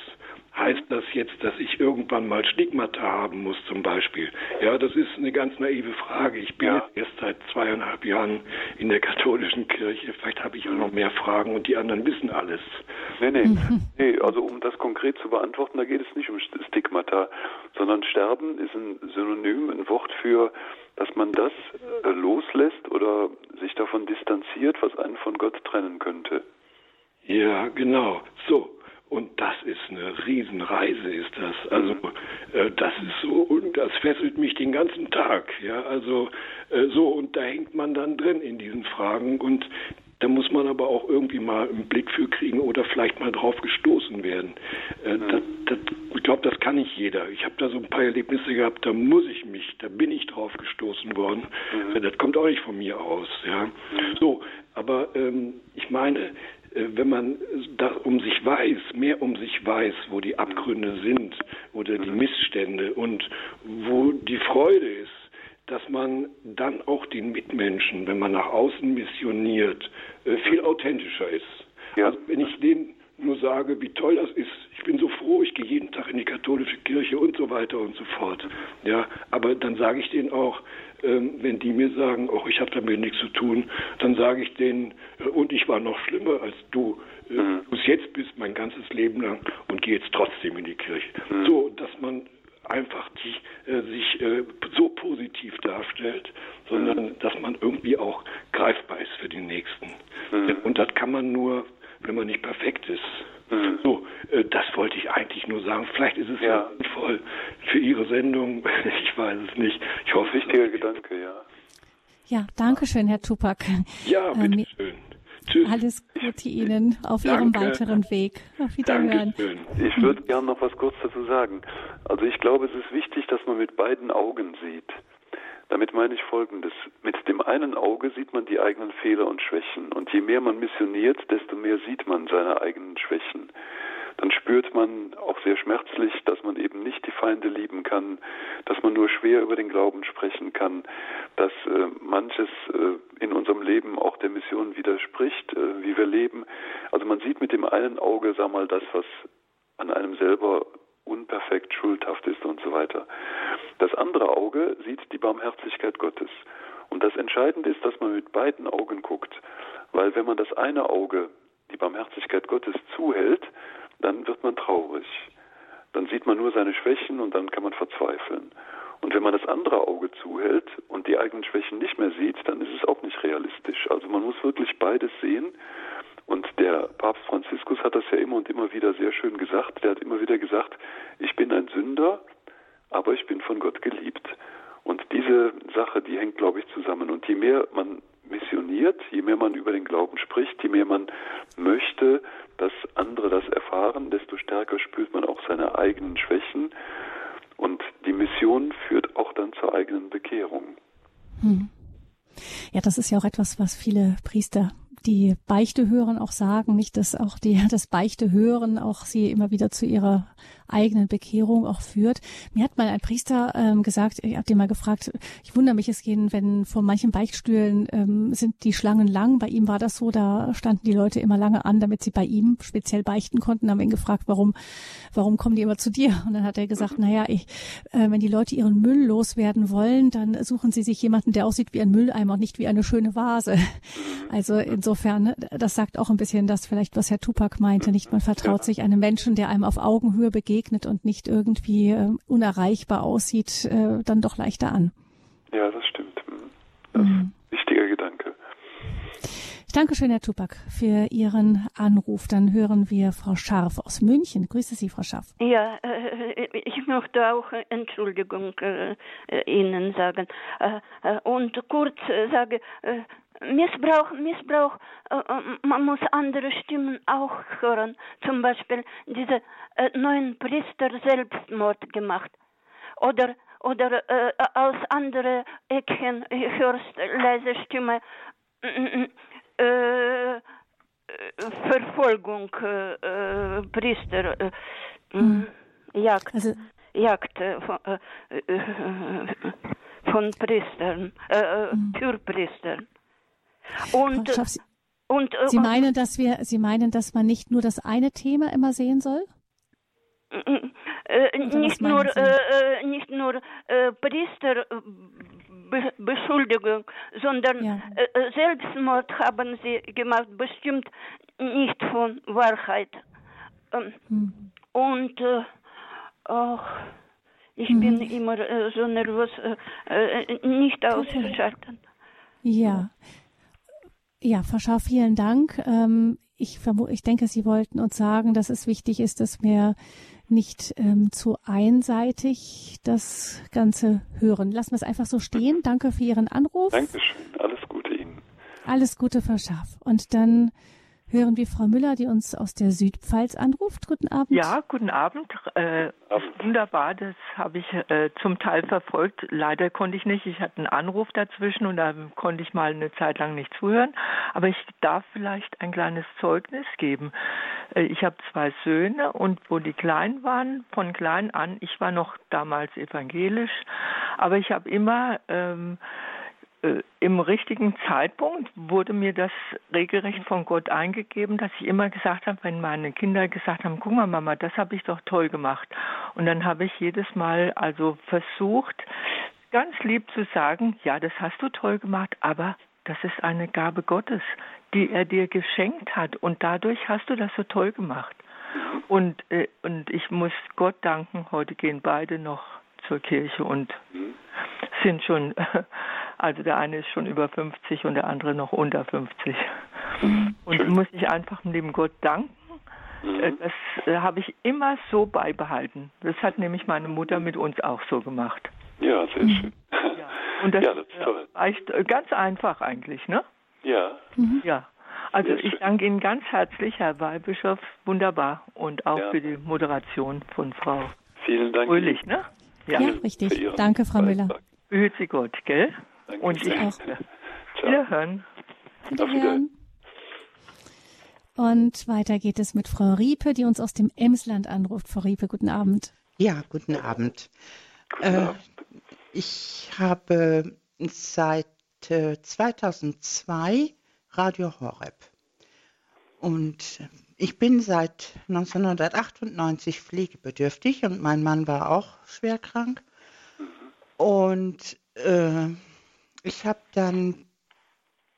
Speaker 10: Heißt das jetzt, dass ich irgendwann mal Stigmata haben muss, zum Beispiel? Ja, das ist eine ganz naive Frage. Ich bin ja. erst seit zweieinhalb Jahren in der katholischen Kirche. Vielleicht habe ich auch noch mehr Fragen und die anderen wissen alles.
Speaker 3: Nee, nee. nee also um das konkret zu beantworten, da geht es nicht um Stigmata, sondern Sterben ist ein Synonym, ein Wort für, dass man das äh, loslässt oder sich davon distanziert, was einen von Gott trennen könnte.
Speaker 10: Ja, genau. So. Und das ist eine Riesenreise, ist das. Also äh, das ist so und das fesselt mich den ganzen Tag. Ja, also äh, so und da hängt man dann drin in diesen Fragen und da muss man aber auch irgendwie mal einen Blick für kriegen oder vielleicht mal drauf gestoßen werden. Äh, das, das, ich glaube, das kann nicht jeder. Ich habe da so ein paar Erlebnisse gehabt, da muss ich mich, da bin ich drauf gestoßen worden. Mhm. Das kommt auch nicht von mir aus. Ja, mhm. so. Aber ähm, ich meine, äh, wenn man da um sich weiß, mehr um sich weiß, wo die Abgründe sind oder die Missstände und wo die Freude ist, dass man dann auch den Mitmenschen, wenn man nach außen missioniert, äh, viel authentischer ist. Ja. Also wenn ich denen nur sage, wie toll das ist, ich bin so froh, ich gehe jeden Tag in die katholische Kirche und so weiter und so fort. Ja, aber dann sage ich denen auch, ähm, wenn die mir sagen, oh, ich habe damit nichts zu tun, dann sage ich denen, äh, und ich war noch schlimmer als du, äh, mhm. du es jetzt bist, mein ganzes Leben lang und gehe jetzt trotzdem in die Kirche. Mhm. So, dass man einfach die, äh, sich äh, so positiv darstellt, sondern mhm. dass man irgendwie auch greifbar ist für die Nächsten. Und das kann man nur, wenn man nicht perfekt ist. So, das wollte ich eigentlich nur sagen, vielleicht ist es ja sinnvoll für Ihre Sendung. Ich weiß es nicht. Ich hoffe,
Speaker 3: wichtiger Gedanke, ja.
Speaker 1: Ja, danke schön, Herr Tupak.
Speaker 10: Ja, bitteschön. Ähm,
Speaker 1: Tschüss. Alles Gute Ihnen auf Danke. Ihrem weiteren Weg. Auf Wiederhören.
Speaker 3: Dankeschön. Ich würde gerne noch was kurz dazu sagen. Also ich glaube, es ist wichtig, dass man mit beiden Augen sieht. Damit meine ich Folgendes. Mit dem einen Auge sieht man die eigenen Fehler und Schwächen. Und je mehr man missioniert, desto mehr sieht man seine eigenen Schwächen dann spürt man auch sehr schmerzlich, dass man eben nicht die Feinde lieben kann, dass man nur schwer über den Glauben sprechen kann, dass äh, manches äh, in unserem Leben auch der Mission widerspricht, äh, wie wir leben. Also man sieht mit dem einen Auge, sag mal, das, was an einem selber unperfekt, schuldhaft ist und so weiter. Das andere Auge sieht die Barmherzigkeit Gottes. Und das Entscheidende ist, dass man mit beiden Augen guckt. Weil wenn man das eine Auge, die Barmherzigkeit Gottes, zuhält, dann wird man traurig. Dann sieht man nur seine Schwächen und dann kann man verzweifeln. Und wenn man das andere Auge zuhält und die eigenen Schwächen nicht mehr sieht, dann ist es auch nicht realistisch. Also man muss wirklich beides sehen. Und der Papst Franziskus hat das ja immer und immer wieder sehr schön gesagt. Der hat immer wieder gesagt, ich bin ein Sünder, aber ich bin von Gott geliebt. Und diese Sache, die hängt, glaube ich, zusammen. Und je mehr man missioniert, je mehr man über den Glauben spricht, je mehr man möchte, dass andere das erfahren, desto stärker spürt man auch seine eigenen Schwächen. Und die Mission führt auch dann zur eigenen Bekehrung. Hm.
Speaker 1: Ja, das ist ja auch etwas, was viele Priester die Beichte hören auch sagen, nicht, dass auch die, das Beichte hören auch sie immer wieder zu ihrer eigenen Bekehrung auch führt. Mir hat mal ein Priester ähm, gesagt, ich habe den mal gefragt, ich wundere mich, es gehen, wenn vor manchen Beichtstühlen ähm, sind die Schlangen lang. Bei ihm war das so, da standen die Leute immer lange an, damit sie bei ihm speziell beichten konnten. Haben wir ihn gefragt, warum, warum kommen die immer zu dir? Und dann hat er gesagt, na ja, ich, äh, wenn die Leute ihren Müll loswerden wollen, dann suchen sie sich jemanden, der aussieht wie ein Mülleimer und nicht wie eine schöne Vase. Also insofern, ne, das sagt auch ein bisschen das vielleicht, was Herr Tupac meinte, nicht? Man vertraut sich einem Menschen, der einem auf Augenhöhe begegnet begegnet und nicht irgendwie äh, unerreichbar aussieht, äh, dann doch leichter an.
Speaker 3: Ja, das stimmt. Hm. Das mhm. ist ein wichtiger Gedanke.
Speaker 1: Ich danke schön, Herr Tupak, für Ihren Anruf. Dann hören wir Frau Scharf aus München. Grüße Sie, Frau Scharf.
Speaker 11: Ja, äh, ich möchte auch Entschuldigung äh, Ihnen sagen. Äh, äh und kurz äh, sage, äh, Missbrauch, Missbrauch, äh, äh, man muss andere Stimmen auch hören. Zum Beispiel diese äh, neuen Priester Selbstmord gemacht. Oder, oder äh, aus anderen Ecken hörst leise Stimme. Äh, Verfolgung, äh, Priester, äh, mhm. Jagd, also, Jagd von, von Priestern, mhm. Türpriestern.
Speaker 1: Und, Sie, und, äh, Sie meinen, dass wir, Sie meinen, dass man nicht nur das eine Thema immer sehen soll?
Speaker 11: Äh, nicht, nur, äh, äh, nicht nur äh, Priester Be Beschuldigung, sondern ja. äh, Selbstmord haben sie gemacht, bestimmt nicht von Wahrheit. Ähm, hm. Und äh, ach, ich hm. bin immer äh, so nervös, äh, nicht ausschalten.
Speaker 1: Ja, ja, Frau Schau, vielen Dank. Ähm, ich, ich denke, Sie wollten uns sagen, dass es wichtig ist, dass wir nicht ähm, zu einseitig das Ganze hören. Lassen wir es einfach so stehen. Danke für Ihren Anruf.
Speaker 3: Dankeschön. Alles Gute Ihnen.
Speaker 1: Alles Gute, Frau Schaff. Und dann hören wir Frau Müller, die uns aus der Südpfalz anruft. Guten Abend.
Speaker 12: Ja, guten Abend. Äh, wunderbar, das habe ich äh, zum Teil verfolgt. Leider konnte ich nicht. Ich hatte einen Anruf dazwischen und da konnte ich mal eine Zeit lang nicht zuhören. Aber ich darf vielleicht ein kleines Zeugnis geben. Äh, ich habe zwei Söhne und wo die klein waren, von klein an, ich war noch damals evangelisch, aber ich habe immer ähm, äh, im richtigen Zeitpunkt wurde mir das regelrecht von Gott eingegeben, dass ich immer gesagt habe, wenn meine Kinder gesagt haben, guck mal Mama, das habe ich doch toll gemacht. Und dann habe ich jedes Mal also versucht, ganz lieb zu sagen, ja, das hast du toll gemacht, aber das ist eine Gabe Gottes, die er dir geschenkt hat und dadurch hast du das so toll gemacht. Und, äh, und ich muss Gott danken, heute gehen beide noch zur Kirche und sind schon Also der eine ist schon über 50 und der andere noch unter 50. Mhm. Und muss ich einfach dem lieben Gott danken, Mhm. Das äh, habe ich immer so beibehalten. Das hat nämlich meine Mutter mit uns auch so gemacht.
Speaker 3: Ja, sehr mhm. schön.
Speaker 12: Ja. Und das, ja, das ist toll. Echt ganz einfach eigentlich, ne?
Speaker 3: Ja.
Speaker 12: Mhm. Ja. Also ich danke Ihnen ganz herzlich, Herr Weihbischof, wunderbar und auch ja. für die Moderation von Frau
Speaker 3: Vielen Dank.
Speaker 12: Fröhlich, ne?
Speaker 1: Ja, ja richtig. Danke, Frau Müller.
Speaker 12: Behüt Sie Gott, gell?
Speaker 3: Danke
Speaker 12: und
Speaker 3: ich
Speaker 12: auch. Wiederhören.
Speaker 1: Wiederhören. Und weiter geht es mit Frau Riepe, die uns aus dem Emsland anruft. Frau Riepe, guten Abend.
Speaker 13: Ja, guten Abend.
Speaker 3: Guten äh, Abend.
Speaker 13: Ich habe seit äh, 2002 Radio Horeb. Und ich bin seit 1998 pflegebedürftig und mein Mann war auch schwer krank. Und äh, ich habe dann,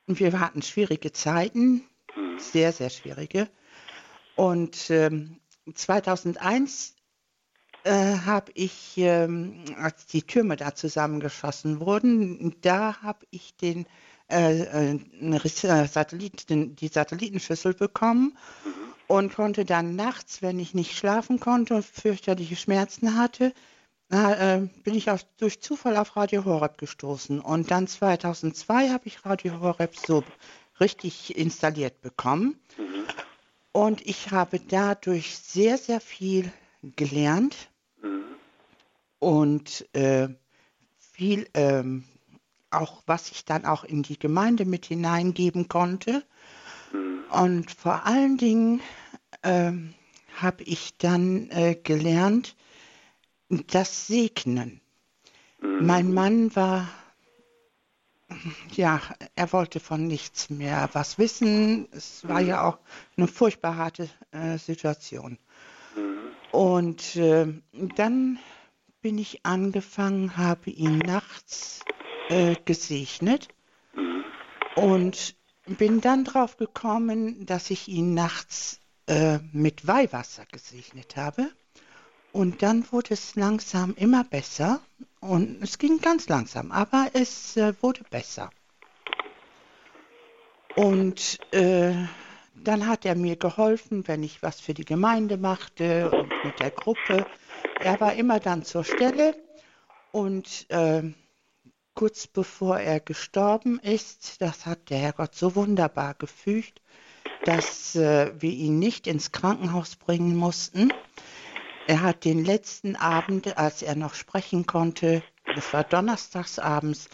Speaker 13: wir hatten schwierige Zeiten, sehr, sehr schwierige. Und ähm, 2001 äh, habe ich, ähm, als die Türme da zusammengeschossen wurden, da habe ich den äh, äh Satelliten, die Satellitenschüssel bekommen und konnte dann nachts, wenn ich nicht schlafen konnte und fürchterliche Schmerzen hatte, äh, bin ich auch durch Zufall auf Radio Horeb gestoßen. Und dann 2002 habe ich Radio Horeb so richtig installiert bekommen. Mhm. Und ich habe dadurch sehr, sehr viel gelernt mhm. und äh, viel ähm, auch, was ich dann auch in die Gemeinde mit hineingeben konnte. Mhm. Und vor allen Dingen äh, habe ich dann äh, gelernt, das Segnen. Mhm. Mein Mann war, ja, er wollte von nichts mehr was wissen. Es war mhm. ja auch eine furchtbar harte äh, Situation. Mhm. Und äh, dann bin ich angefangen, habe ihn nachts äh, gesegnet mhm. und bin dann drauf gekommen, dass ich ihn nachts äh, mit Weihwasser gesegnet habe. Und dann wurde es langsam immer besser und es ging ganz langsam, aber es äh, wurde besser. Und äh, dann hat er mir geholfen, wenn ich was für die Gemeinde machte und mit der Gruppe. Er war immer dann zur Stelle und äh, kurz bevor er gestorben ist, das hat der Herrgott so wunderbar gefügt, dass äh, wir ihn nicht ins Krankenhaus bringen mussten. Er hat den letzten Abend, als er noch sprechen konnte, das war donnerstagsabends,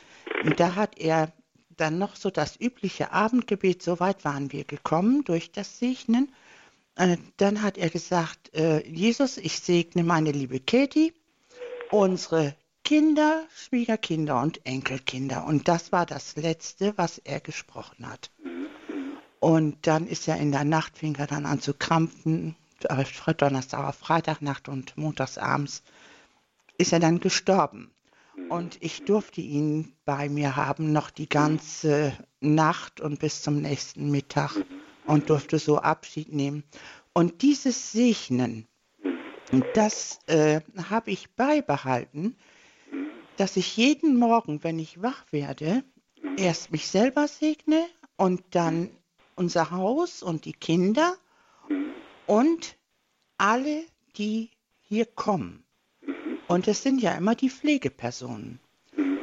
Speaker 13: da hat er dann noch so das übliche Abendgebet, so weit waren wir gekommen durch das Segnen. Äh, dann hat er gesagt, äh, Jesus, ich segne meine liebe Katie, unsere Kinder, Schwiegerkinder und Enkelkinder. Und das war das Letzte, was er gesprochen hat. Und dann ist er in der Nacht, fing er dann an zu krampfen, äh, Donnerstag, Freitagnacht und montagsabends ist er dann gestorben. Und ich durfte ihn bei mir haben, noch die ganze Nacht und bis zum nächsten Mittag und durfte so Abschied nehmen. Und dieses Segnen, das äh, habe ich beibehalten, dass ich jeden Morgen, wenn ich wach werde, erst mich selber segne und dann unser Haus und die Kinder und alle, die hier kommen. Und es sind ja immer die Pflegepersonen.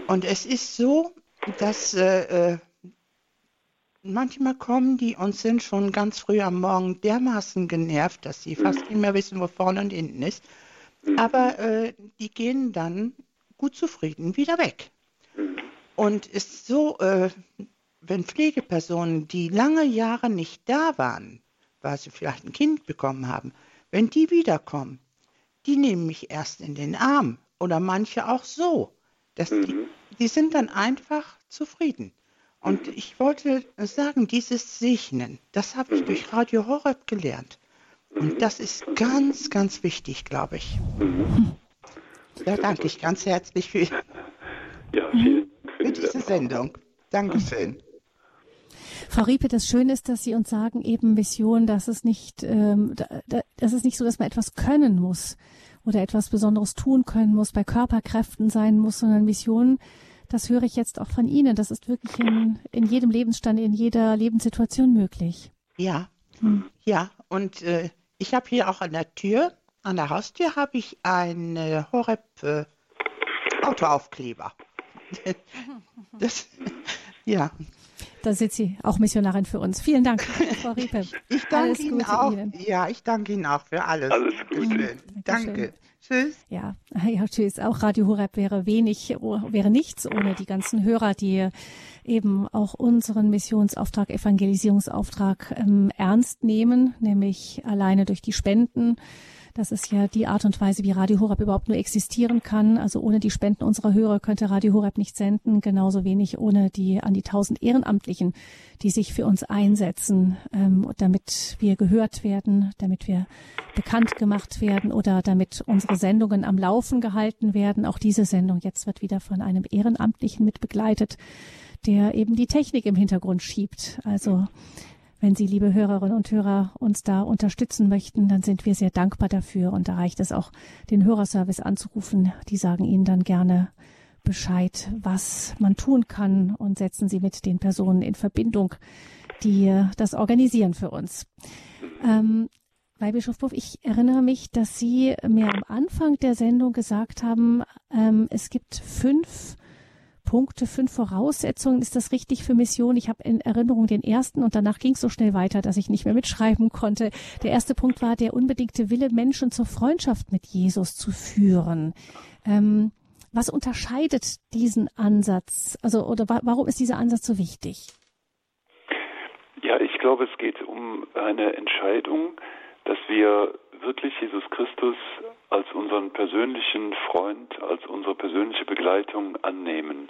Speaker 13: Und es ist so, dass äh, äh, manchmal kommen die und sind schon ganz früh am Morgen dermaßen genervt, dass sie fast nicht mehr wissen, wo vorne und hinten ist. Aber äh, die gehen dann gut zufrieden wieder weg. Und ist so, äh, wenn Pflegepersonen, die lange Jahre nicht da waren, weil sie vielleicht ein Kind bekommen haben, wenn die wiederkommen, die nehmen mich erst in den Arm oder manche auch so. Das, die, mhm. die sind dann einfach zufrieden. Und ich wollte sagen, dieses Segnen, das habe ich mhm. durch Radio Horeb gelernt. Und mhm. das ist ganz, ganz wichtig, glaube ich. Ja, danke ich ganz herzlich für,
Speaker 3: ja, vielen
Speaker 13: für diese Sendung. Dankeschön.
Speaker 1: Frau Riepe, das Schöne ist, dass Sie uns sagen, eben Mission, dass es nicht, ähm, das ist nicht so, dass man etwas können muss oder etwas Besonderes tun können muss, bei Körperkräften sein muss, sondern Mission, das höre ich jetzt auch von Ihnen. Das ist wirklich in, in jedem Lebensstand, in jeder Lebenssituation möglich.
Speaker 13: Ja, hm. ja. Und äh, ich habe hier auch an der Tür, an der Haustür, habe ich einen äh, Horeb äh, Autoaufkleber. das, ja.
Speaker 1: Da sind Sie auch Missionarin für uns. Vielen Dank, Frau Riepe.
Speaker 13: Ich danke Ihnen auch. Ihnen. Ja, ich danke Ihnen auch für alles.
Speaker 3: Alles Gute.
Speaker 13: Mhm. Danke. Tschüss.
Speaker 1: Ja, ja, tschüss. Auch Radio Horeb wäre wenig, wäre nichts ohne die ganzen Hörer, die eben auch unseren Missionsauftrag, Evangelisierungsauftrag ähm, ernst nehmen, nämlich alleine durch die Spenden das ist ja die Art und Weise, wie Radio Horeb überhaupt nur existieren kann. Also ohne die Spenden unserer Hörer könnte Radio Horeb nicht senden, genauso wenig ohne die an die tausend Ehrenamtlichen, die sich für uns einsetzen, ähm, damit wir gehört werden, damit wir bekannt gemacht werden oder damit unsere Sendungen am Laufen gehalten werden. Auch diese Sendung jetzt wird wieder von einem Ehrenamtlichen mit begleitet, der eben die Technik im Hintergrund schiebt. Also wenn Sie, liebe Hörerinnen und Hörer, uns da unterstützen möchten, dann sind wir sehr dankbar dafür. Und da reicht es auch, den Hörerservice anzurufen. Die sagen Ihnen dann gerne Bescheid, was man tun kann und setzen Sie mit den Personen in Verbindung, die das organisieren für uns. Ähm, Weihbischof Buff, ich erinnere mich, dass Sie mir am Anfang der Sendung gesagt haben, ähm, es gibt fünf Punkte, fünf Voraussetzungen. Ist das richtig für Mission? Ich habe in Erinnerung den ersten und danach ging es so schnell weiter, dass ich nicht mehr mitschreiben konnte. Der erste Punkt war der unbedingte Wille, Menschen zur Freundschaft mit Jesus zu führen. Ähm, was unterscheidet diesen Ansatz? Also, oder wa warum ist dieser Ansatz so wichtig?
Speaker 3: Ja, ich glaube, es geht um eine Entscheidung, dass wir wirklich Jesus Christus als unseren persönlichen Freund, als unsere persönliche Begleitung annehmen.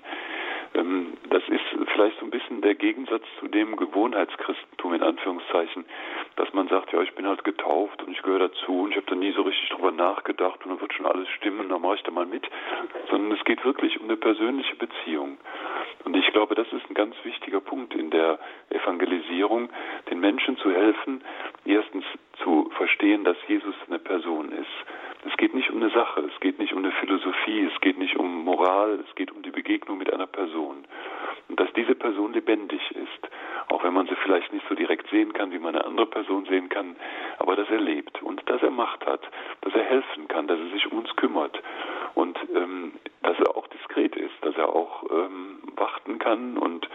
Speaker 3: Ähm, das ist vielleicht so ein bisschen der Gegensatz zu dem Gewohnheitschristentum in Anführungszeichen, dass man sagt, ja, ich bin halt getauft und ich gehöre dazu und ich habe da nie so richtig drüber nachgedacht und dann wird schon alles stimmen, dann mache ich da mal mit, sondern es geht wirklich um eine persönliche Beziehung. Und ich glaube, das ist ein ganz wichtiger Punkt in der Evangelisierung, den Menschen zu helfen, erstens zu verstehen, dass Jesus eine Person ist. Es geht nicht um eine Sache, es geht nicht um eine Philosophie, es geht nicht um Moral, es geht um die Begegnung mit einer Person. Und dass diese Person lebendig ist, auch wenn man sie vielleicht nicht so direkt sehen kann, wie man eine andere Person sehen kann, aber dass er lebt und dass er Macht hat, dass er helfen kann, dass er sich um uns kümmert und ähm, dass er auch diskret ist, dass er auch ähm, warten kann und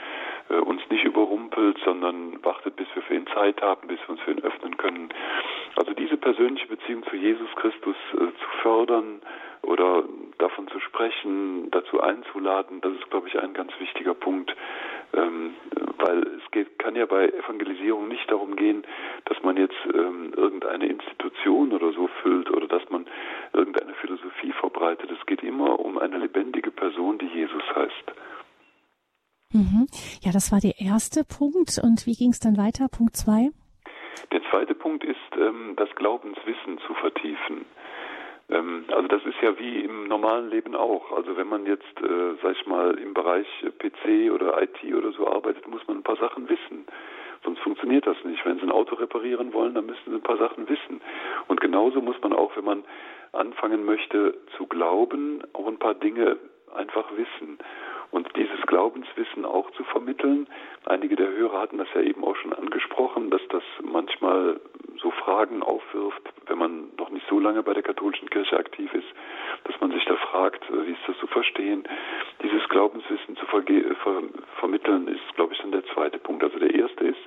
Speaker 3: äh, uns nicht überrumpelt, sondern wartet, bis wir für ihn Zeit haben, bis wir uns für ihn öffnen können. Also diese persönliche Beziehung zu Jesus Christus äh, zu fördern oder davon zu sprechen, dazu einzuladen, das ist, glaube ich, ein ganz wichtiger Punkt, ähm, weil es geht, kann ja bei Evangelisierung nicht darum gehen, dass man jetzt ähm, irgendeine Institution oder so füllt oder dass man irgendeine Philosophie verbreitet. Es geht immer um eine lebendige Person, die Jesus heißt.
Speaker 1: Mhm. Ja, das war der erste Punkt. Und wie ging es dann weiter? Punkt zwei?
Speaker 3: Der zweite Punkt ist, ähm, das Glaubenswissen zu vertiefen. Ähm, also das ist ja wie im normalen Leben auch. Also wenn man jetzt, äh, sag ich mal, im Bereich PC oder IT oder so arbeitet, muss man ein paar Sachen wissen. Sonst funktioniert das nicht. Wenn Sie ein Auto reparieren wollen, dann müssen Sie ein paar Sachen wissen. Und genauso muss man auch, wenn man anfangen möchte zu glauben, auch ein paar Dinge einfach wissen und dieses Glaubenswissen auch zu vermitteln. Einige der Hörer hatten das ja eben auch schon angesprochen, dass das manchmal so Fragen aufwirft, wenn man noch nicht so lange bei der katholischen Kirche aktiv ist, dass man sich da fragt, äh, wie ist das zu verstehen. Dieses Glaubenswissen zu ver ver vermitteln ist, glaube ich, dann der zweite Punkt. Also der erste ist,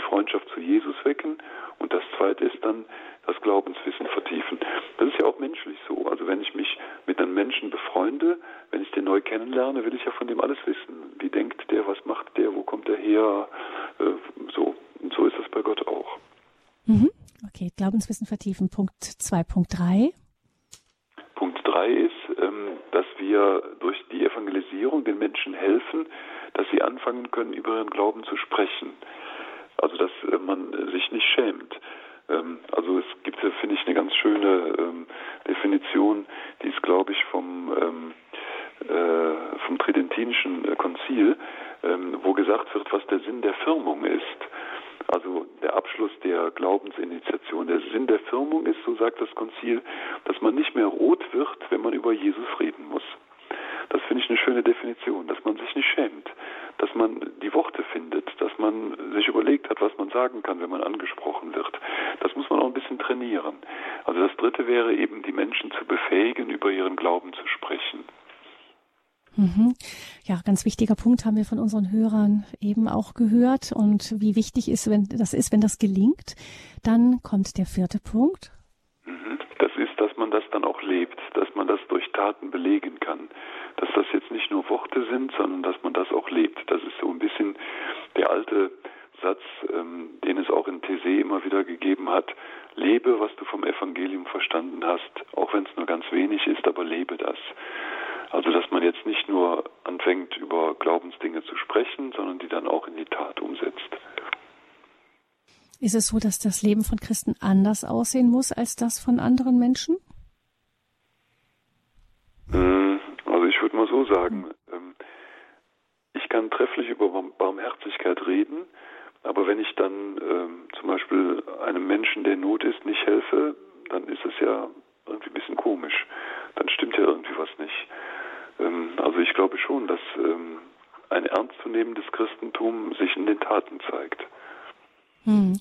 Speaker 3: die Freundschaft zu Jesus wecken und das zweite ist dann das Glaubenswissen vertiefen. Das ist ja auch menschlich so. Also wenn ich mich mit einem Menschen befreunde, wenn ich den neu kennenlerne, will ich ja von dem alles wissen. Wie denkt der, was macht der, wo kommt er her? Äh, so. Und so ist es bei Gott auch.
Speaker 1: Mhm. Okay, Glaubenswissen vertiefen. Punkt 2, Punkt 3.
Speaker 3: Punkt 3 ist, ähm, dass wir durch die Evangelisierung den Menschen helfen, dass sie anfangen können, über ihren Glauben zu sprechen. Also dass äh, man sich nicht schämt. Ähm, also es gibt, finde ich, eine ganz schöne ähm, Definition, die ist, glaube ich, vom, ähm, äh, vom Tridentinischen äh, Konzil, wo gesagt wird, was der Sinn der Firmung ist. Also der Abschluss der Glaubensinitiation. Der Sinn der Firmung ist, so sagt das Konzil, dass man nicht mehr rot wird, wenn man über Jesus reden muss. Das finde ich eine schöne Definition, dass man sich nicht schämt, dass man die Worte findet, dass man sich überlegt hat, was man sagen kann, wenn man angesprochen wird. Das muss man auch ein bisschen trainieren. Also das Dritte wäre eben, die Menschen zu befähigen, über ihren Glauben zu sprechen.
Speaker 1: Mhm. Ja, ganz wichtiger Punkt haben wir von unseren Hörern eben auch gehört und wie wichtig ist, wenn das ist, wenn das gelingt. Dann kommt der vierte Punkt.
Speaker 3: Mhm. Das ist, dass man das dann auch lebt, dass man das durch Taten belegen kann, dass das jetzt nicht nur Worte sind, sondern dass man das auch lebt. Das ist so ein bisschen der alte Satz, ähm, den es auch in TC immer wieder gegeben hat. Lebe, was du vom Evangelium verstanden hast, auch wenn es nur ganz wenig ist, aber lebe das. Also dass man jetzt nicht nur anfängt, über Glaubensdinge zu sprechen, sondern die dann auch in die Tat umsetzt.
Speaker 1: Ist es so, dass das Leben von Christen anders aussehen muss als das von anderen Menschen?
Speaker 3: Hm, also ich würde mal so sagen, ähm, ich kann trefflich über Barmherzigkeit reden, aber wenn ich dann ähm, zum Beispiel einem Menschen, der in Not ist, nicht helfe, dann ist es ja irgendwie ein bisschen komisch. Dann stimmt ja irgendwie was nicht. Ähm, also ich glaube schon, dass ein ernstzunehmendes Christentum sich in den Taten zeigt.
Speaker 1: Hm.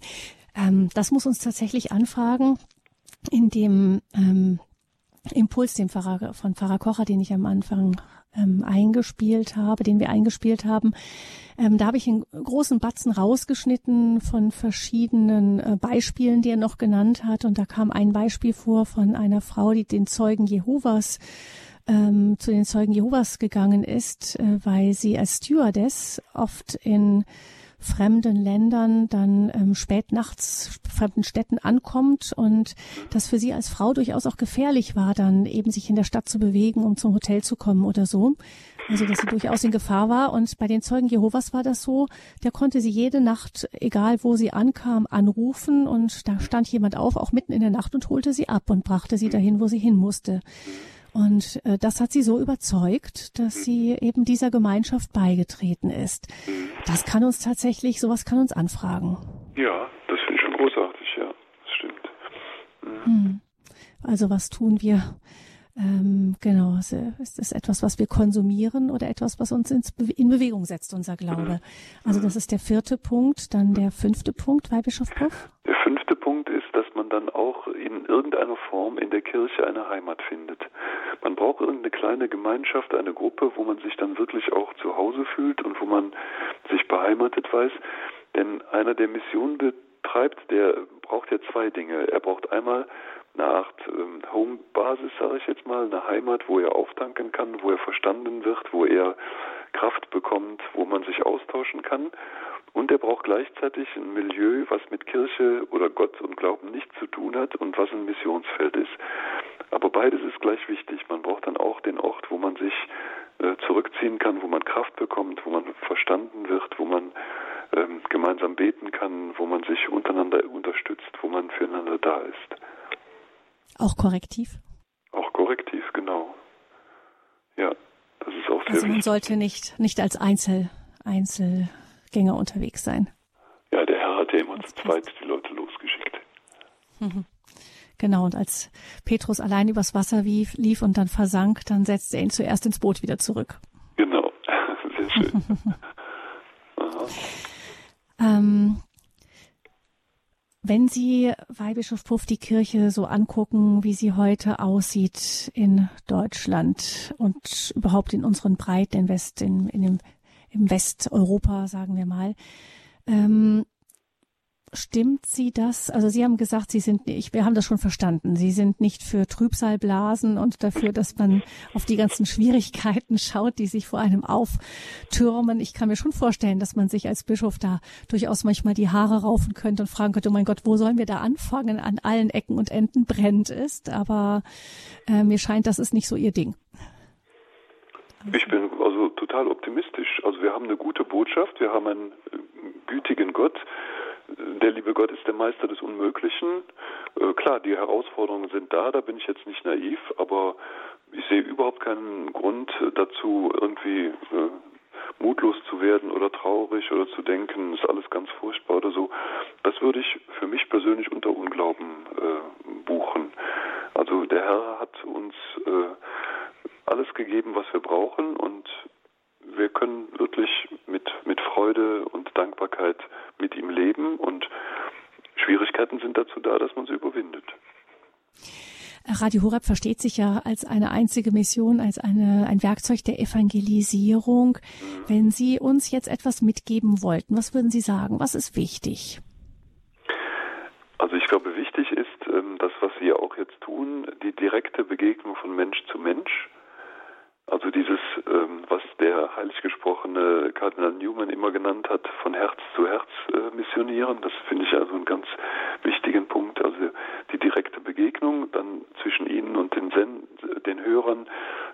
Speaker 1: Ähm, das muss uns tatsächlich anfragen in dem ähm, Impuls dem Pfarrer, von Pfarrer Kocher, den ich am Anfang ähm, eingespielt habe, den wir eingespielt haben. Ähm, da habe ich einen großen Batzen rausgeschnitten von verschiedenen äh, Beispielen, die er noch genannt hat. Und da kam ein Beispiel vor von einer Frau, die den Zeugen Jehovas ähm, zu den Zeugen Jehovas gegangen ist, äh, weil sie als Stewardess oft in fremden Ländern dann ähm, spät nachts fremden Städten ankommt und das für sie als Frau durchaus auch gefährlich war, dann eben sich in der Stadt zu bewegen, um zum Hotel zu kommen oder so. Also dass sie durchaus in Gefahr war. Und bei den Zeugen Jehovas war das so, der konnte sie jede Nacht, egal wo sie ankam, anrufen und da stand jemand auf, auch mitten in der Nacht und holte sie ab und brachte sie dahin, wo sie hin musste. Und äh, das hat sie so überzeugt, dass sie eben dieser Gemeinschaft beigetreten ist. Das kann uns tatsächlich, sowas kann uns anfragen.
Speaker 3: Ja, das finde ich schon großartig, ja, das stimmt.
Speaker 1: Mhm. Hm. Also was tun wir? Ähm, genau, ist das etwas, was wir konsumieren oder etwas, was uns in Bewegung setzt, unser Glaube? Also das ist der vierte Punkt. Dann der fünfte Punkt, Weihbischof Puff?
Speaker 3: Der fünfte Punkt ist, dass man dann auch in irgendeiner Form in der Kirche eine Heimat findet. Man braucht irgendeine kleine Gemeinschaft, eine Gruppe, wo man sich dann wirklich auch zu Hause fühlt und wo man sich beheimatet weiß. Denn einer, der Mission betreibt, der braucht ja zwei Dinge. Er braucht einmal eine Art ähm, Homebasis, sage ich jetzt mal, eine Heimat, wo er auftanken kann, wo er verstanden wird, wo er Kraft bekommt, wo man sich austauschen kann. Und er braucht gleichzeitig ein Milieu, was mit Kirche oder Gott und Glauben nichts zu tun hat und was ein Missionsfeld ist. Aber beides ist gleich wichtig. Man braucht dann auch den Ort, wo man sich äh, zurückziehen kann, wo man Kraft bekommt, wo man verstanden wird, wo man ähm, gemeinsam beten kann, wo man sich untereinander unterstützt, wo man füreinander da ist.
Speaker 1: Auch korrektiv?
Speaker 3: Auch korrektiv, genau. Ja, das ist auch sehr
Speaker 1: Also man wichtig. sollte nicht, nicht als Einzel, Einzelgänger unterwegs sein.
Speaker 3: Ja, der Herr hat ja immer zu zweit die Leute losgeschickt.
Speaker 1: Mhm. Genau, und als Petrus allein übers Wasser lief, lief und dann versank, dann setzte er ihn zuerst ins Boot wieder zurück.
Speaker 3: Genau, sehr schön.
Speaker 1: ähm, wenn Sie, Weihbischof Puff, die Kirche so angucken, wie sie heute aussieht in Deutschland und überhaupt in unseren Breiten in West, in, in dem, im Westeuropa, sagen wir mal, ähm, Stimmt Sie das? Also Sie haben gesagt, Sie sind nicht, wir haben das schon verstanden. Sie sind nicht für Trübsalblasen und dafür, dass man auf die ganzen Schwierigkeiten schaut, die sich vor einem auftürmen. Ich kann mir schon vorstellen, dass man sich als Bischof da durchaus manchmal die Haare raufen könnte und fragen könnte, oh mein Gott, wo sollen wir da anfangen? An allen Ecken und Enden brennt ist. Aber äh, mir scheint, das ist nicht so Ihr Ding.
Speaker 3: Ich bin also total optimistisch. Also wir haben eine gute Botschaft, wir haben einen gütigen Gott, der liebe Gott ist der Meister des Unmöglichen. Äh, klar, die Herausforderungen sind da, da bin ich jetzt nicht naiv, aber ich sehe überhaupt keinen Grund dazu, irgendwie äh, mutlos zu werden oder traurig oder zu denken, ist alles ganz furchtbar oder so. Das würde ich für mich persönlich unter Unglauben äh, buchen. Also der Herr hat uns äh, alles gegeben, was wir brauchen und wir können wirklich mit, mit Freude und Dankbarkeit Leben und Schwierigkeiten sind dazu da, dass man sie überwindet.
Speaker 1: Radio Horeb versteht sich ja als eine einzige Mission, als eine, ein Werkzeug der Evangelisierung. Wenn Sie uns jetzt etwas mitgeben wollten, was würden Sie sagen? Was ist wichtig?
Speaker 3: Also ich glaube, wichtig ist ähm, das, was wir auch jetzt tun, die direkte Begegnung von Mensch zu Mensch. Also dieses, ähm, was der heilig gesprochene Kardinal Newman immer genannt hat, von Herz zu Herz äh, missionieren, das finde ich also einen ganz wichtigen Punkt. Also die direkte Begegnung dann zwischen Ihnen und den, Sen den Hörern.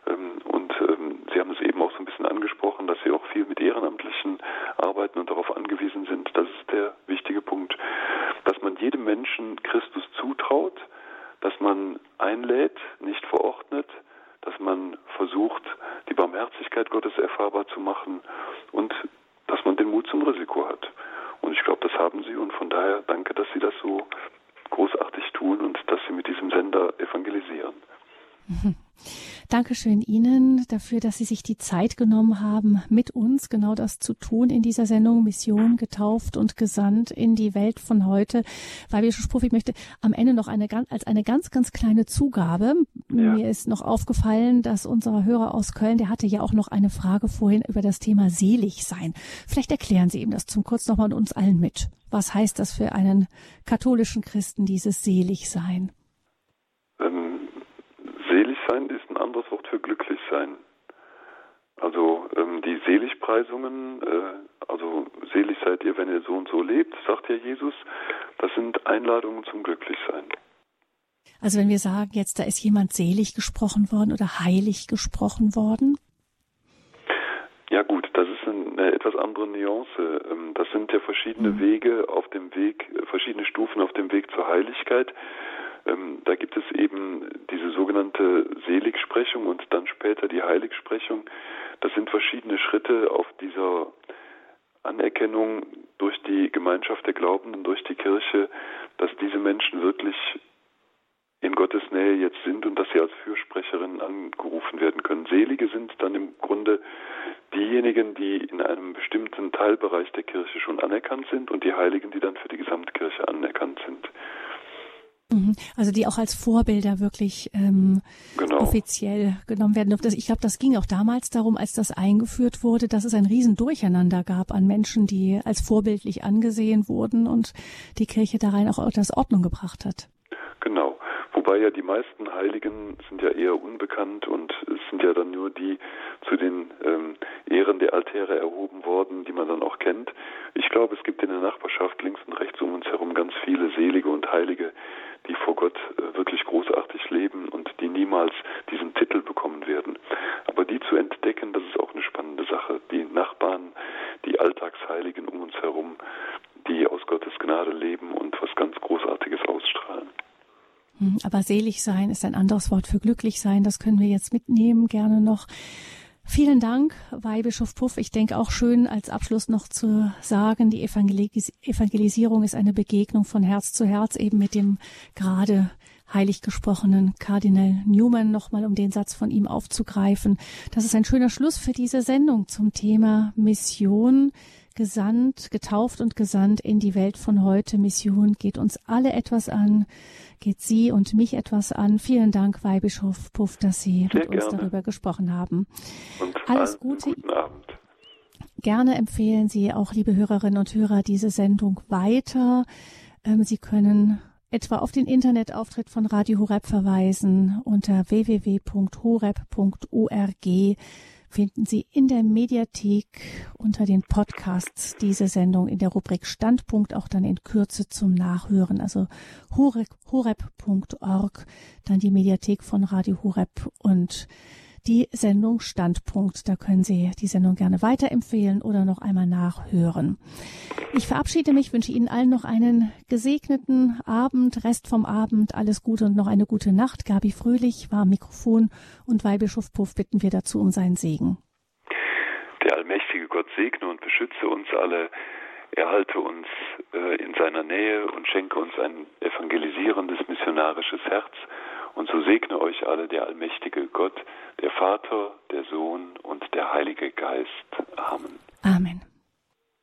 Speaker 3: Ähm, und ähm, Sie haben es eben auch so ein bisschen angesprochen, dass Sie auch viel mit Ehrenamtlichen arbeiten und darauf angewiesen sind. Das ist der wichtige Punkt, dass man jedem Menschen Christus zutraut, dass man einlädt, nicht verordnet, dass man versucht, die Barmherzigkeit Gottes erfahrbar zu machen und dass man den Mut zum Risiko hat. Und ich glaube, das haben Sie und von daher danke, dass Sie das so großartig tun und dass Sie mit diesem Sender evangelisieren.
Speaker 1: Dankeschön Ihnen dafür, dass Sie sich die Zeit genommen haben, mit uns genau das zu tun in dieser Sendung Mission getauft und gesandt in die Welt von heute. Weil wir schon ich möchte am Ende noch eine als eine ganz ganz kleine Zugabe. Ja. Mir ist noch aufgefallen, dass unser Hörer aus Köln, der hatte ja auch noch eine Frage vorhin über das Thema selig sein. Vielleicht erklären Sie ihm das zum kurz nochmal uns allen mit. Was heißt das für einen katholischen Christen dieses selig sein?
Speaker 3: Sein ist ein anderes Wort für glücklich sein. Also ähm, die Seligpreisungen, äh, also selig seid ihr, wenn ihr so und so lebt, sagt ja Jesus, das sind Einladungen zum Glücklichsein.
Speaker 1: Also wenn wir sagen, jetzt da ist jemand selig gesprochen worden oder heilig gesprochen worden?
Speaker 3: Ja gut, das ist eine etwas andere Nuance. Ähm, das sind ja verschiedene mhm. Wege auf dem Weg, verschiedene Stufen auf dem Weg zur Heiligkeit. Ähm, da gibt es eben diese sogenannte Seligsprechung und dann später die Heiligsprechung. Das sind verschiedene Schritte auf dieser Anerkennung durch die Gemeinschaft der Glaubenden, durch die Kirche, dass diese Menschen wirklich in Gottes Nähe jetzt sind und dass sie als Fürsprecherinnen angerufen werden können. Selige sind dann im Grunde diejenigen, die in einem bestimmten Teilbereich der Kirche schon anerkannt sind und die Heiligen, die dann für die Gesamtkirche anerkannt sind.
Speaker 1: Mhm. Also die auch als Vorbilder wirklich ähm, genau. offiziell genommen werden. Ich glaube, das ging auch damals darum, als das eingeführt wurde, dass es ein Riesendurcheinander gab an Menschen, die als vorbildlich angesehen wurden und die Kirche da rein auch etwas Ordnung gebracht hat.
Speaker 3: Genau. Wobei ja die meisten Heiligen sind ja eher unbekannt und es sind ja dann nur die zu den ähm, Ehren der Altäre erhoben worden, die man dann auch kennt. Ich glaube, es gibt in der Nachbarschaft links und rechts um uns herum ganz viele Selige und Heilige, die vor Gott äh, wirklich großartig leben und die niemals diesen Titel bekommen werden. Aber die zu entdecken, das ist auch eine spannende Sache. Die Nachbarn, die Alltagsheiligen um uns herum, die aus Gottes Gnade leben und was ganz Großartiges ausstrahlen.
Speaker 1: Hm, aber selig sein ist ein anderes Wort für glücklich sein. Das können wir jetzt mitnehmen, gerne noch. Vielen Dank, Weihbischof Puff. Ich denke auch schön als Abschluss noch zu sagen, die Evangelis Evangelisierung ist eine Begegnung von Herz zu Herz eben mit dem gerade heilig gesprochenen Kardinal Newman nochmal, um den Satz von ihm aufzugreifen. Das ist ein schöner Schluss für diese Sendung zum Thema Mission gesandt, getauft und gesandt in die Welt von heute. Mission geht uns alle etwas an, geht Sie und mich etwas an. Vielen Dank, Weihbischof Puff, dass Sie Sehr mit gerne. uns darüber gesprochen haben.
Speaker 3: Und Alles Gute. Guten Abend.
Speaker 1: Gerne empfehlen Sie auch, liebe Hörerinnen und Hörer, diese Sendung weiter. Ähm, Sie können etwa auf den Internetauftritt von Radio Horeb verweisen unter www.horeb.org finden Sie in der Mediathek unter den Podcasts diese Sendung in der Rubrik Standpunkt auch dann in Kürze zum Nachhören. Also horeb.org, dann die Mediathek von Radio Horeb und die Sendung Standpunkt. Da können Sie die Sendung gerne weiterempfehlen oder noch einmal nachhören. Ich verabschiede mich, wünsche Ihnen allen noch einen gesegneten Abend, Rest vom Abend, alles Gute und noch eine gute Nacht. Gabi Fröhlich war Mikrofon und Weihbischof Puff bitten wir dazu um seinen Segen.
Speaker 3: Der allmächtige Gott segne und beschütze uns alle. Erhalte uns äh, in seiner Nähe und schenke uns ein evangelisierendes missionarisches Herz und so segne euch alle der allmächtige Gott, der Vater, der Sohn und der Heilige Geist. Amen.
Speaker 1: Amen.